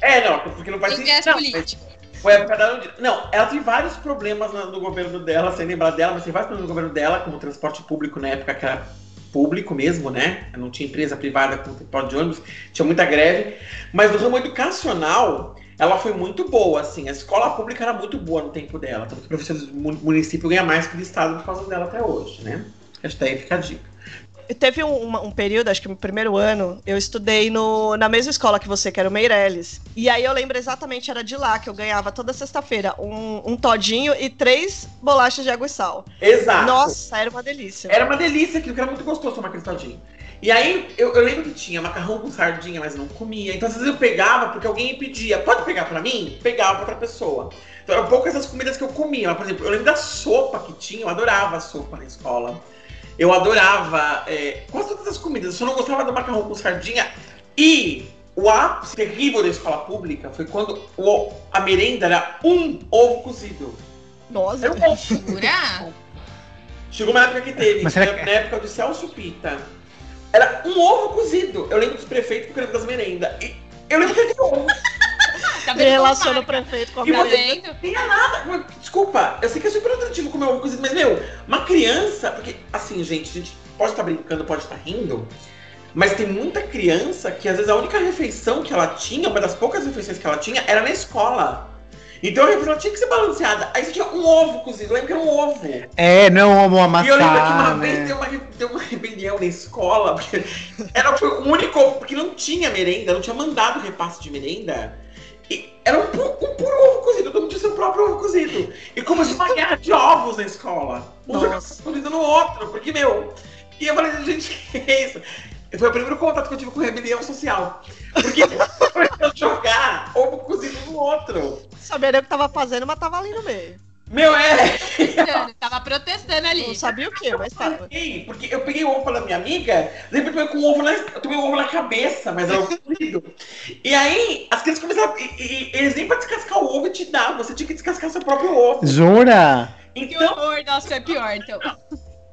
é, não, porque não faz Tem viés Não, mas político. Foi a época da Erundina. Não, ela tem vários problemas no, no governo dela, sem lembrar dela, mas tem vários problemas no governo dela, como o transporte público na época que era público mesmo, né? Não tinha empresa privada com transporte de ônibus, tinha muita greve. Mas no ramo educacional, ela foi muito boa, assim. A escola pública era muito boa no tempo dela. Tanto que o professor do mu- município ganha mais que o do estado por causa dela até hoje, né? Acho que daí fica a dica. Teve um, um período, acho que no primeiro ano, eu estudei no, na mesma escola que você, que era o Meirelles. E aí eu lembro exatamente, era de lá que eu ganhava toda sexta-feira um, um todinho e três bolachas de água e sal. Exato. Nossa, era uma delícia. Era uma delícia, aquilo que era muito gostoso tomar aquele todinho. E aí, eu, eu lembro que tinha macarrão com sardinha, mas não comia. Então, às vezes eu pegava porque alguém me pedia, pode pegar pra mim? Pegava pra outra pessoa. Então, eram poucas as comidas que eu comia. Mas, por exemplo, eu lembro da sopa que tinha, eu adorava a sopa na escola. Eu adorava é, quase todas as comidas, eu só não gostava do macarrão com sardinha. E o ápice terrível da escola pública foi quando o- a merenda era um ovo cozido. Nossa. Era um ovo. Jura? Chegou uma época que teve, Mas será na época do Celso Pita. Era um ovo cozido. Eu lembro dos prefeitos porque eu lembro das merendas. E eu lembro que ele tinha ovo. Tá relaciona o prefeito com a merenda. vendo? Tinha nada. Desculpa, eu sei que é super atrativo comer ovo cozido, mas, meu, uma criança. Porque, assim, gente, a gente pode estar brincando, pode estar rindo. Mas tem muita criança que, às vezes, a única refeição que ela tinha, uma das poucas refeições que ela tinha, era na escola. Então a refeição tinha que ser balanceada. Aí você tinha um ovo cozido, eu lembro que era um ovo. É, não vamos E eu lembro que uma amassar, vez né? deu uma, deu uma rebelião na escola, porque era o único, ovo, porque não tinha merenda, não tinha mandado repasse de merenda. E era um, pu- um puro ovo cozido, todo mundo tinha seu próprio ovo cozido. E começou uma guerra de ovos na escola. Um jogava cozido no outro, porque, meu. E eu falei, gente, que é isso? Foi o primeiro contato que eu tive com rebelião social. Porque eu jogar ovo cozido no outro. Sabia nem o que tava fazendo, mas tava ali no meio. Meu, é. Tava protestando ali. Não sabia o que, mas tava. Ei, porque eu peguei o ovo pela minha amiga, lembro que eu tomei com ovo na, eu tomei ovo na cabeça, mas era ovo cozido. E aí, as crianças começaram. E, e- eles nem pra descascar o ovo te davam, você tinha que descascar seu próprio ovo. Jura? Que Então, horror, nossa, é pior, então.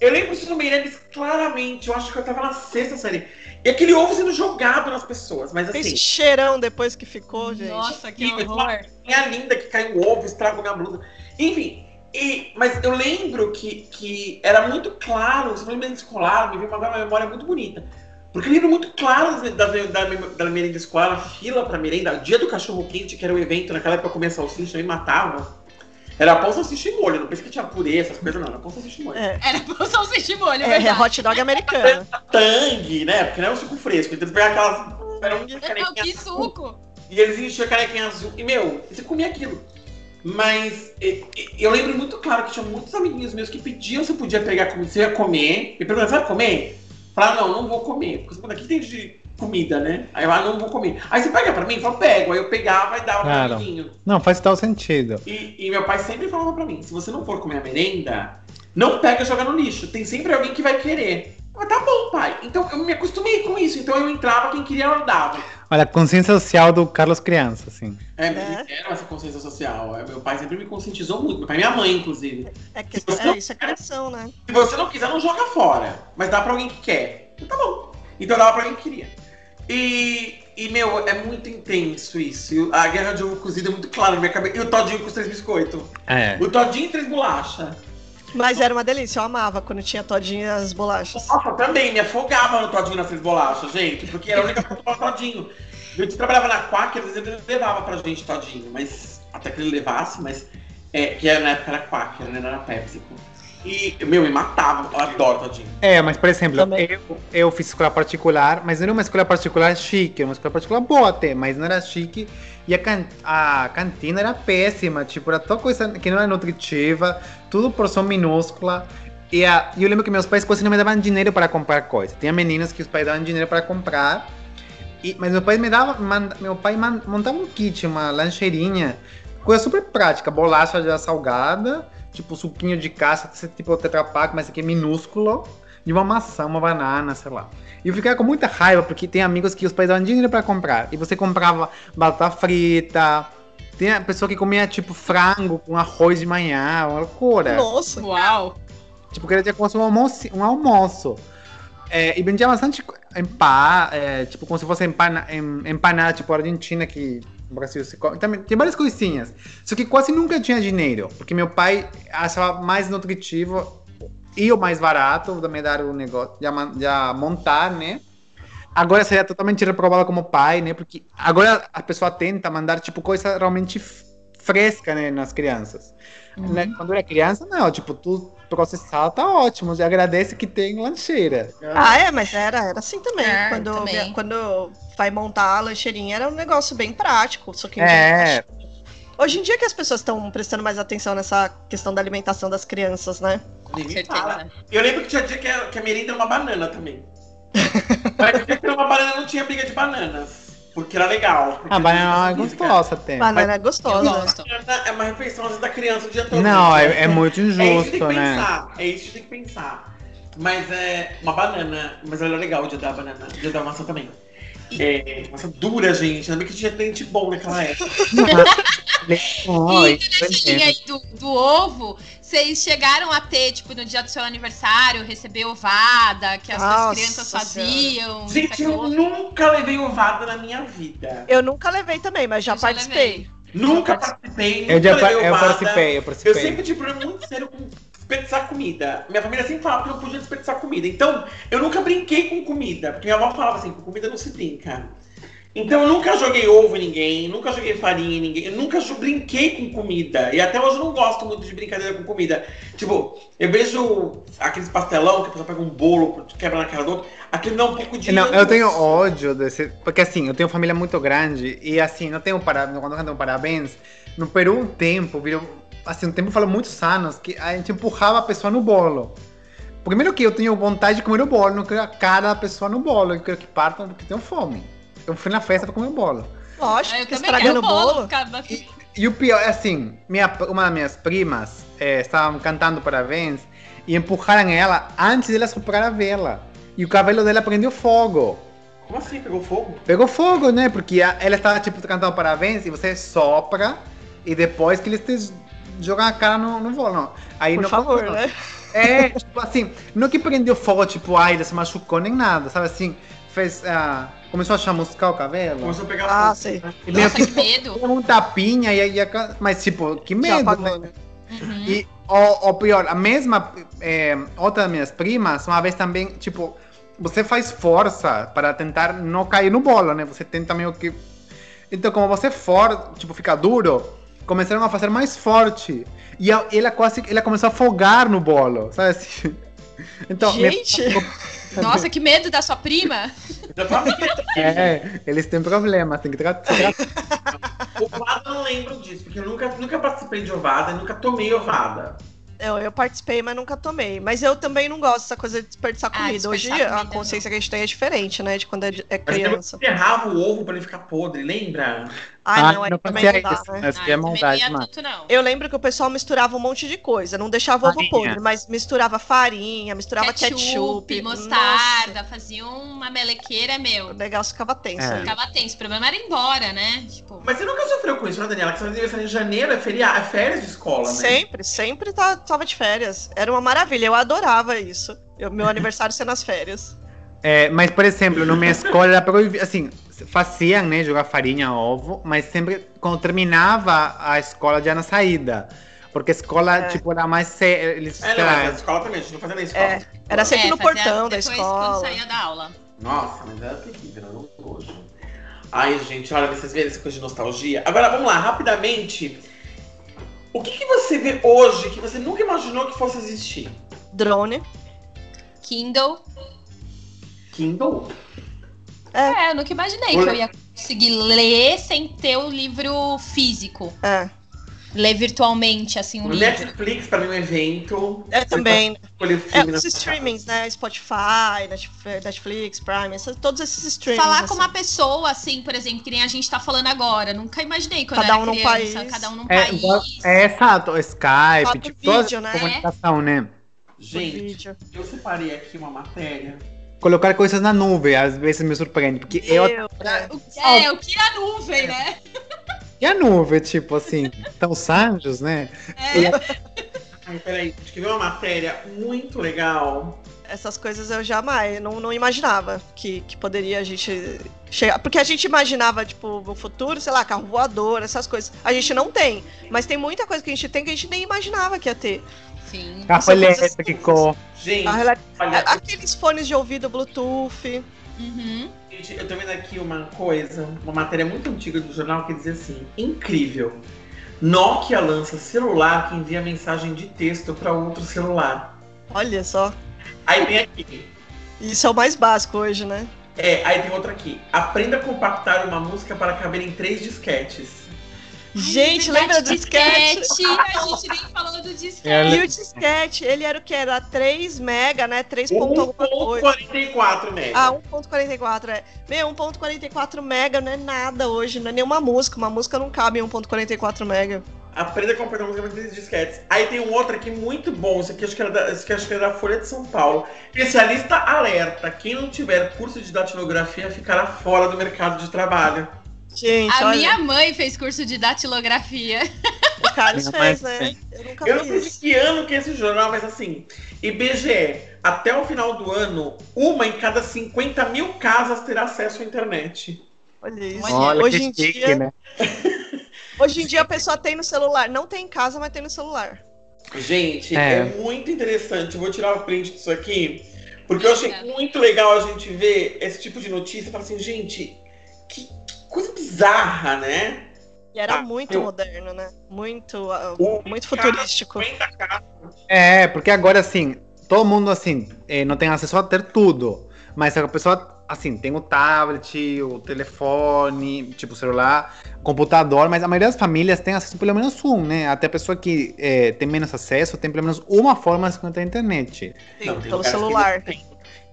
Eu lembro isso no Meirelles claramente, eu acho que eu tava na sexta série. E aquele ovo sendo jogado nas pessoas, mas assim, Esse cheirão depois que ficou, gente. Nossa, que Ih, horror. minha linda que caiu o ovo, estragou minha blusa. Enfim, e- mas eu lembro que, que era muito claro, você falou em merenda escolar, me veio uma memória muito bonita. Porque eu lembro muito claro das- da, da, da merenda escolar, a fila pra merenda, o dia do cachorro quente, que era o evento, naquela época eu comia salsicha, eu me matava. Era pão, salsicha e molho, não pensei que tinha purê, essas coisas não, era pão, salsicha e molho. É, Era pra salsicha de molho, é, verdade. é hot dog americano. Tangue, né? Porque não é um suco fresco, então eles pegavam aquelas... Era um Não, que suco. E eles enchiam a canequinha azul. E, meu, você comia aquilo. Mas e- e- eu lembro muito claro que tinha muitos amiguinhos meus que pediam se eu podia pegar comida, se eu ia comer. Me perguntavam, você vai comer? Falaram, não, não vou comer. Porque você aqui tem de comida, né? Aí eu, ah, não vou comer. Aí você pega pra mim? Eu falo, pego. Aí eu pegava e dava Claro. pro amiguinho. Não, faz tal sentido. E, e meu pai sempre falava pra mim, se você não for comer a merenda, não pega e joga no lixo. Tem sempre alguém que vai querer. Mas tá bom, pai. Então eu me acostumei com isso. Então eu entrava, quem queria eu dava. Olha, consciência social do Carlos Criança, assim. É, mas É. eles deram essa consciência social. É, Meu pai sempre me conscientizou muito. Meu pai e minha mãe, inclusive. É, que, é isso, é criação, né? Se você não quiser, não joga fora. Mas dá pra alguém que quer. Então tá bom. Então dava pra alguém que queria. E, e meu, é muito intenso isso. E A guerra de ovo cozido é muito clara na minha cabeça. E o todinho com os três biscoitos. É. O todinho e três bolachas. Mas era uma delícia, eu amava quando tinha todinho e as bolachas. Nossa, também me afogava no todinho nas três bolachas, gente. Porque era a única coisa que tomava todinho. Eu trabalhava na Quack, às vezes ele levava pra gente todinho. Mas até que ele levasse, mas... É, que era, na época era Quack, né? Não era PepsiCo. E, meu, me matava. Eu adoro todinho. É, mas por exemplo, Também. eu, eu fiz escola particular, mas não era uma escola particular chique, era uma escola particular boa até, mas não era chique. E a, can- a cantina era péssima, tipo, era toda coisa que não era nutritiva, tudo porção minúscula. E a- eu lembro que meus pais quase não me davam dinheiro para comprar coisas. Tinha meninas que os pais davam dinheiro para comprar. E- mas meu pai me dava, manda- meu pai man- montava um kit, uma lancheirinha, coisa super prática, bolacha já salgada, tipo suquinho de caça, tipo Tetra Pak, mas aqui é minúsculo, e uma maçã, uma banana, sei lá. E eu ficava com muita raiva, porque tem amigos que os pais davam dinheiro pra comprar, e você comprava batata frita, tem a pessoa que comia tipo frango com arroz de manhã, uma loucura. Nossa. Uau! Tipo, queria ter como um almoço. Um almoço. É, e vendia bastante empa, é, tipo, como se fosse empana, em- empanada, tipo, argentina, que Brasil se come. Também, tem várias coisinhas. Só que quase nunca tinha dinheiro, porque meu pai achava mais nutritivo e o mais barato também dar o negócio, já, já montar, né? Agora seria totalmente reprovado como pai, né? Porque agora a pessoa tenta mandar, tipo, coisa realmente fresca, né, nas crianças. Né, Quando era criança, não, tipo, tudo processado tá ótimo. Já agradece que tem lancheira. Ah, é, mas era, era assim também. É, quando, também. quando vai montar a lancheirinha, era um negócio bem prático. Só que É. hoje em dia que as pessoas estão prestando mais atenção nessa questão da alimentação das crianças, né? Com certeza. Eu lembro que tinha dia que a, que a merenda era uma banana também. Mas que era uma banana não tinha briga de bananas. Porque era legal. porque A banana é física. gostosa até. Banana é gostosa. gosto. É uma refeição às vezes, da criança o dia todo. Não, né? é, é muito É isso que tem injusto, que né? pensar. É isso que tem que pensar. Mas é uma banana. Mas era legal o dia da banana. O dia da maçã também. É, maçã dura, gente. Ainda bem que tinha dente bom naquela época. Oi, E caixinha aí do, do ovo, vocês chegaram a ter, tipo, no dia do seu aniversário, receber ovada, que as, Nossa crianças Senhora. faziam. Gente, eu aquilo. nunca levei ovada na minha vida. Eu nunca levei também, mas já Eu já participei. levei. Nunca participei. Eu, Nunca já, levei eu ovada. participei, eu Eu participei. sempre tive problema muito sério com desperdiçar comida. Minha família sempre falava que eu não podia desperdiçar comida. Então, eu nunca brinquei com comida. Porque minha avó falava assim, com comida não se brinca. Então, eu nunca joguei ovo em ninguém, nunca joguei farinha em ninguém, eu nunca brinquei com comida. E até hoje eu não gosto muito de brincadeira com comida. Tipo, eu vejo aqueles pastelão que a pessoa pega um bolo, quebra na cara do outro. Aquilo dá um pouco de. Não, eu tenho ódio desse. Porque assim, eu tenho família muito grande e assim, não tenho parabéns. Quando eu canto parabéns, no Peru um tempo, virou. Assim, um tempo falou muitos anos que a gente empurrava a pessoa no bolo. Primeiro que eu tenho vontade de comer o bolo, não quero a cara da pessoa no bolo, eu quero que partam porque tenho fome. Eu fui na festa pra comer bolo. Lógico, Ah, Eu estragando bolo. bolo. Cada... E o pior é assim, minha, uma das minhas primas eh, estavam cantando parabéns e empurraram ela antes dela soprar a vela. E o cabelo dela prendeu fogo. Como assim? Pegou fogo? Pegou fogo, né? Porque a- ela estava, tipo, cantando parabéns e você sopra e depois que eles te jogam a cara no, no bolo. Não. Aí Por não- favor, né? É, tipo assim, não que prendeu fogo, tipo, ai, ela se machucou nem nada, sabe assim? Fez, ah, começou a chamuscar o cabelo. Começou a pegar Ah, fogo. sei. né? E meio Nossa, que que medo. um tapinha e, e a- mas tipo, que medo, apagou, né? Uhum. E o, pior, a mesma, é, outra das minhas primas, uma vez também, tipo, você faz força para tentar não cair no bolo, né? Você tenta meio que. Então, como você for, tipo, fica duro, começaram a fazer mais forte. E a- ela quase, ela começou a afogar no bolo, sabe assim? Então, Gente, Nossa, que medo da sua prima. É, eles têm problemas, tem que tratar. Ovada eu não lembro disso, porque eu nunca, nunca participei de ovada, nunca tomei ovada. eu, eu participei, mas nunca tomei. Mas eu também não gosto dessa coisa de desperdiçar Ah, comida. Hoje desperdiçar a comida, consciência que a gente tem é diferente, né? De quando é, é criança. eu enterrava o ovo pra ele ficar podre, lembra? Ai, não, aí não também não dá, isso, né? mas Ah, que é maldade, não ia mano. tanto, não. Eu lembro que o pessoal misturava um monte de coisa. Não deixava ovo podre, mas misturava farinha, misturava ketchup, mostarda, fazia uma melequeira, Nossa, meu. o negócio ficava tenso. É. né? Ficava tenso. O problema era ir embora, né? Tipo, Mas você nunca sofreu com isso, né, Daniela? Que você aniversário em janeiro, é, feria... é férias de escola, né? Sempre, sempre tá, tava de férias. Era uma maravilha, eu adorava isso. Eu- meu aniversário ser nas férias. É, mas, por exemplo, na minha escola era proibido, assim, faziam, né, jogar farinha, ovo, mas sempre quando terminava a escola já na saída. Porque a escola, É. tipo, era mais séria, eles, É, não, lá, na escola também, a gente não fazia na escola. É, Era sempre é, no portão da depois escola. quando saía da aula. Nossa, mas era terrível, era um nojo. Ai, gente, olha, vocês verem essa coisa de nostalgia. Agora, vamos lá, rapidamente. O que, que você vê hoje que você nunca imaginou que fosse existir? Drone. Kindle. Kindle? É, eu nunca imaginei Olha- que eu ia conseguir ler sem ter o livro físico. É. ler virtualmente, assim, um O livro. Netflix, pra mim, é um evento. É também. É, filme os streamings, né? Spotify, Netf- Netflix, Prime, essa- todos esses streamings. Falar com assim. uma pessoa, assim, por exemplo, que nem a gente tá falando agora. Nunca imaginei quando Cada eu um era criança. país. Cada um num É, país. é exato, Skype, Foto, tipo, toda vídeo, essa né? comunicação, né? Por Gente, eu separei aqui uma matéria. Colocar coisas na nuvem, às vezes me surpreende, porque eu Eu, né? O- É, o que é a nuvem, né? E a nuvem, tipo assim, então os anjos, né? É. Ai, peraí, acho que viu uma matéria muito legal. Essas coisas eu jamais, não, não imaginava que, que poderia a gente chegar. Porque a gente imaginava, tipo, no futuro, sei lá, carro voador, essas coisas. A gente não tem. Mas tem muita coisa que a gente tem que a gente nem imaginava que ia ter. Sim. Carro São coisas elétrico. Gente, A olha, Aqueles fones de ouvido Bluetooth. Uhum. gente, eu tô vendo aqui uma coisa, uma matéria muito antiga do jornal que dizia assim: incrível. Nokia lança celular que envia mensagem de texto para outro celular. Olha só. Aí tem aqui. Isso é o mais básico hoje, né? É, aí tem outra aqui. Aprenda a compactar uma música para caber em três disquetes. Gente, Ai, lembra do verdade, disquete? A gente nem falou do disquete. É, E o disquete, ele era o que? Era 3 mega, né? 3 ponto alguma coisa. 1.44 mega. Ah, 1.44, é. Meu, 1.44 mega não é nada hoje, não é nenhuma música. Uma música não cabe em 1.44 mega. Aprenda a compactar uma música três disquetes. Aí tem um outro aqui muito bom. Esse aqui acho que era da, esse aqui acho que era da Folha de São Paulo. Especialista alerta: quem não tiver curso de datilografia ficará fora do mercado de trabalho. Gente, A olha, minha mãe fez curso de datilografia. o Carlos fez, né? Eu nunca Eu não sei de que ano que é esse jornal, mas assim, IBGE, até o final do ano, uma em cada 50 mil casas terá acesso à internet. Olha isso. Olha hoje que em chique, dia, né? hoje em dia a pessoa tem no celular. Não tem em casa, mas tem no celular. Gente, é. É. muito interessante. Eu vou tirar o print disso aqui, porque eu achei muito legal a gente ver esse tipo de notícia e falar assim, gente, que coisa bizarra, né? E era Ah, muito eu- moderno, né? Muito, O muito futurístico. 50 casas. É, porque agora, assim, todo mundo, assim, eh, não tem acesso a ter tudo. Mas a pessoa, assim, tem o tablet, o telefone, tipo, o celular, computador, mas a maioria das famílias tem acesso pelo menos um, né? Até a pessoa que eh, tem menos acesso tem pelo menos uma forma de se conectar à internet. Sim, Não, tem pelo celular. não tem.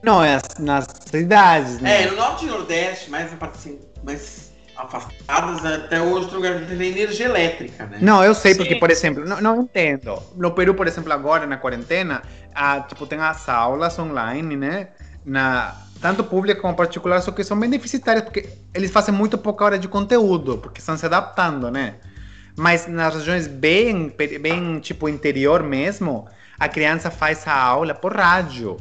Não, é as- nas cidades, né? É, no norte e nordeste, mais, assim, mais afastadas, até hoje, tem lugar que tem energia elétrica, né? Não, eu sei, porque, Sim. por exemplo, não, não entendo. No Peru, por exemplo, agora na quarentena, ah, tipo, tem as aulas online, né? Na, tanto pública como particular, só que são bem deficitárias, porque eles fazem muito pouca hora de conteúdo, porque estão se adaptando, né? Mas nas regiões bem, bem tipo, interior mesmo, a criança faz a aula por rádio.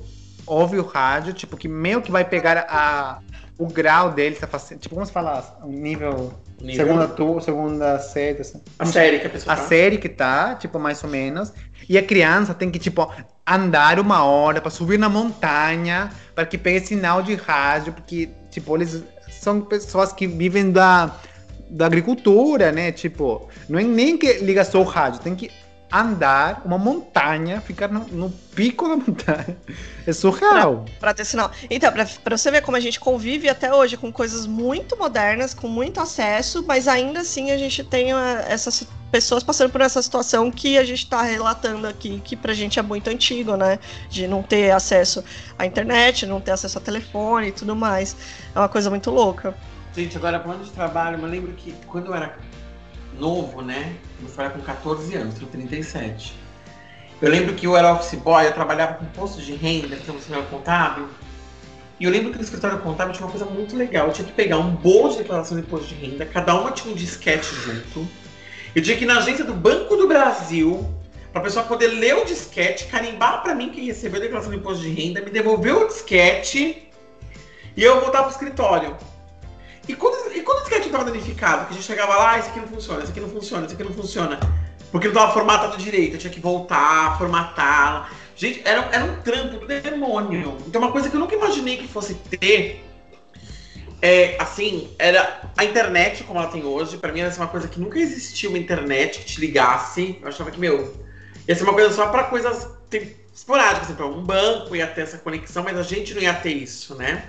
Ouve o rádio, tipo, que meio que vai pegar a, o grau deles, tá fazendo, tipo, como se fala? Um nível, Nível- segunda, tu, segunda série, assim. A série que a pessoa A tá. série que tá, tipo, mais ou menos. E a criança tem que, tipo, andar uma hora para subir na montanha, para que pegue sinal de rádio, porque, tipo, eles são pessoas que vivem da, da agricultura, né? Tipo, não é nem que liga só o rádio, tem que andar uma montanha, ficar no, no pico da montanha. É surreal. Pra ter sinal. Então, pra, pra você ver como a gente convive até hoje com coisas muito modernas, com muito acesso, mas ainda assim a gente tem ah, essas pessoas passando por essa situação que a gente tá relatando aqui, que pra gente é muito antigo, né? De não ter acesso à internet, não ter acesso a telefone e tudo mais. É uma coisa muito louca. Gente, agora falando de trabalho, eu lembro que quando eu era novo, né? Eu fui com 14 anos, tenho 37. Eu lembro que eu era office boy, eu trabalhava com posto de renda, que é um escritório contábil. E eu lembro que no escritório contábil tinha uma coisa muito legal. Eu tinha que pegar um bolo de declaração de imposto de renda, cada uma tinha um disquete junto. Eu tinha que ir na agência do Banco do Brasil, para a pessoa poder ler o disquete, carimbar para mim que recebeu a declaração de imposto de renda, me devolver o disquete e eu voltar pro escritório. E quando, e quando o disquete estava danificado, que a gente chegava lá, ah, esse aqui não funciona, esse aqui não funciona, esse aqui não funciona, porque não estava formatado direito, eu tinha que voltar, formatar. Gente, era, era um trampo do demônio. Então, uma coisa que eu nunca imaginei que fosse ter, é, assim, era a internet como ela tem hoje. Pra mim, era uma coisa que nunca existiu uma internet que te ligasse. Eu achava que, meu, ia ser uma coisa só pra coisas esporádicas, assim, pra um banco ia ter essa conexão, mas a gente não ia ter isso, né?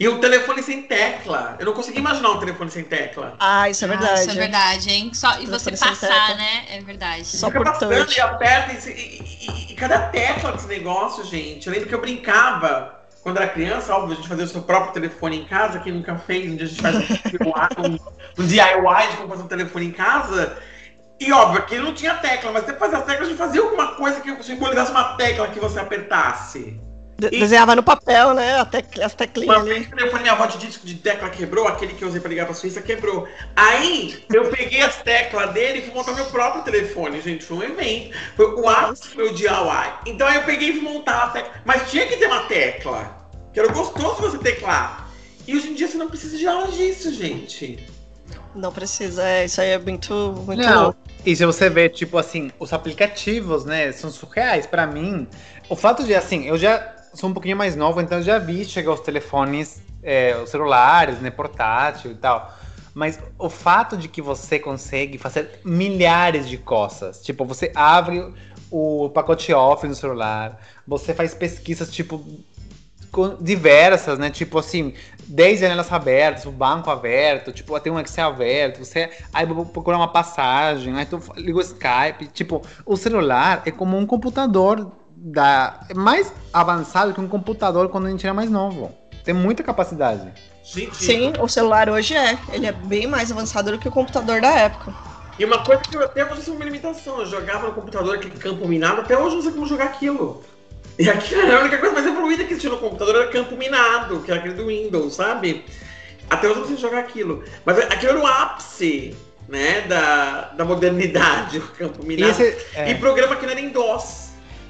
E o telefone sem tecla. Eu não consegui imaginar um telefone sem tecla. Ah, isso é verdade. Isso é verdade, hein? Só, e você passar, né? É verdade. Só Fica passando touch. e aperta. E, e, e- cada tecla desse negócio, gente. Eu lembro que eu brincava quando era criança, óbvio, a gente fazia o seu próprio telefone em casa. Quem nunca fez, um dia a gente faz um, um, um DIY de como fazer um telefone em casa. E óbvio, que não tinha tecla, mas depois das teclas a gente fazia alguma coisa que simbolizasse uma tecla que você apertasse. De- Desenhava no papel, né? A tec- as Uma teclinhas vez ali. o telefone minha avó de disco de tecla quebrou, aquele que eu usei pra ligar pra Suíça quebrou. Aí eu peguei as teclas dele e fui montar meu próprio telefone, gente. Foi um evento. Foi o ápice do meu DIY. Então aí eu peguei e fui montar a tecla. Mas tinha que ter uma tecla. Que era gostoso você teclar. E hoje em dia você não precisa de aula disso, gente. Não precisa, é, isso aí é muito, muito Não. E se você vê, tipo assim, os aplicativos, né, são surreais. Pra mim, o fato de, assim, eu já sou um pouquinho mais novo, então já vi chegar os telefones, é, os celulares, né, portátil e tal. Mas o fato de que você consegue fazer milhares de coisas, tipo, você abre o pacote off no celular, você faz pesquisas, tipo, diversas, né? Tipo assim, 10 janelas abertas, o banco aberto, tipo, tem um Excel aberto, você aí procurar uma passagem, aí tu liga o Skype, tipo, o celular é como um computador da é mais avançado que um computador quando a gente era mais novo. Tem muita capacidade. Gente, Sim, o celular hoje é. Ele é bem mais avançado do que o computador da época. E uma coisa que eu até hoje é uma limitação. Eu jogava no computador aquele campo minado, até hoje eu não sei como jogar aquilo. E aquilo era a única coisa mais evoluída que existia no computador, era campo minado, que era aquele do Windows, sabe? Até hoje eu não sei jogar aquilo. Mas aquilo era o ápice, né, da, da modernidade, o campo E minado. esse, é, E programa que não era em DOS.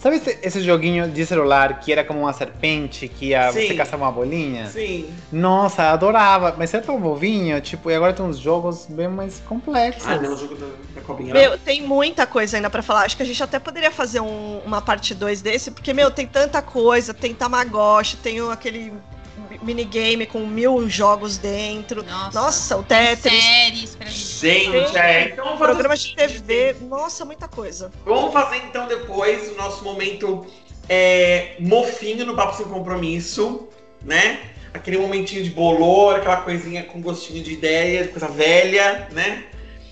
Sabe esse, esse joguinho de celular que era como uma serpente, que ia, Sim. você caçava uma bolinha? Sim. Nossa, adorava. Mas você é tão novinho, tipo, e agora tem uns jogos bem mais complexos. Ah, não, o jogo da, da cobrinha. Meu, tem muita coisa ainda pra falar. Acho que a gente até poderia fazer um- uma parte 2 desse, porque, meu, tem tanta coisa. Tem Tamagotchi, tem o- aquele minigame com mil jogos dentro. Nossa, Nossa, o Tetris, séries pra gente. Gente, é. Então vamos fazer programas de TV. Nossa, muita coisa. Vamos fazer então depois o nosso momento é, mofinho no Papo Sem Compromisso, né? Aquele momentinho de bolor, aquela coisinha com gostinho de ideia, de coisa velha, né?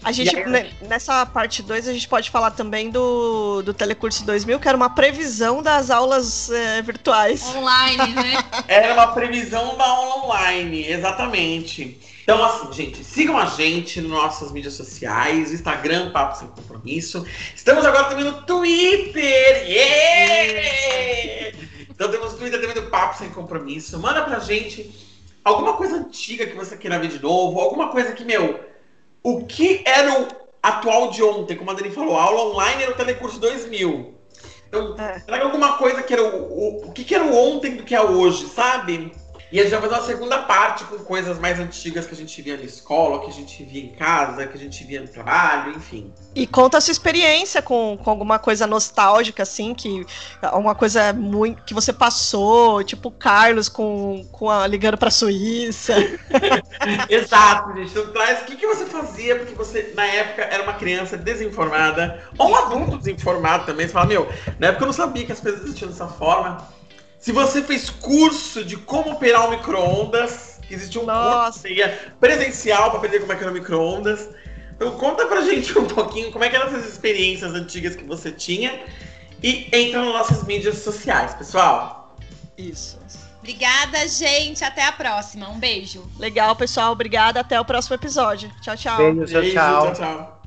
A gente, aí- ne- nessa parte 2, a gente pode falar também do, do Telecurso 2000, que era uma previsão das aulas eh, virtuais. Online, né? Era uma previsão da aula online, exatamente. Então, assim, gente, sigam a gente nas nossas mídias sociais, Instagram, Papo Sem Compromisso. Estamos agora também no Twitter! Yeah! Então temos o Twitter também do Papo Sem Compromisso. Manda pra gente alguma coisa antiga que você queira ver de novo, alguma coisa que, meu, o que era o atual de ontem, como a Dani falou, a aula online era o Telecurso 2000. Então, É. será que alguma coisa que era o, o, o que, que era o ontem do que é hoje, sabe? E a gente vai fazer uma segunda parte com coisas mais antigas que a gente via na escola, que a gente via em casa, que a gente via no trabalho, enfim. E conta a sua experiência com, com alguma coisa nostálgica, assim, que alguma coisa muito que você passou, tipo o Carlos com, com a, ligando pra Suíça. Exato, gente. Então traz o que, que você fazia, porque você, na época, era uma criança desinformada, ou um adulto desinformado também. Você fala, meu, na época eu não sabia que as coisas existiam dessa forma. Se você fez curso de como operar um micro-ondas, que existia um Nossa. curso que você ia presencial para aprender como é que era o micro-ondas. Então conta pra gente um pouquinho como é que eram essas experiências antigas que você tinha. E entra nas nossas mídias sociais, pessoal. Isso. Obrigada, gente. Até a próxima. Um beijo. Legal, pessoal. Obrigada. Até o próximo episódio. Tchau, tchau. Beijo, tchau, Beijo, tchau. tchau. tchau.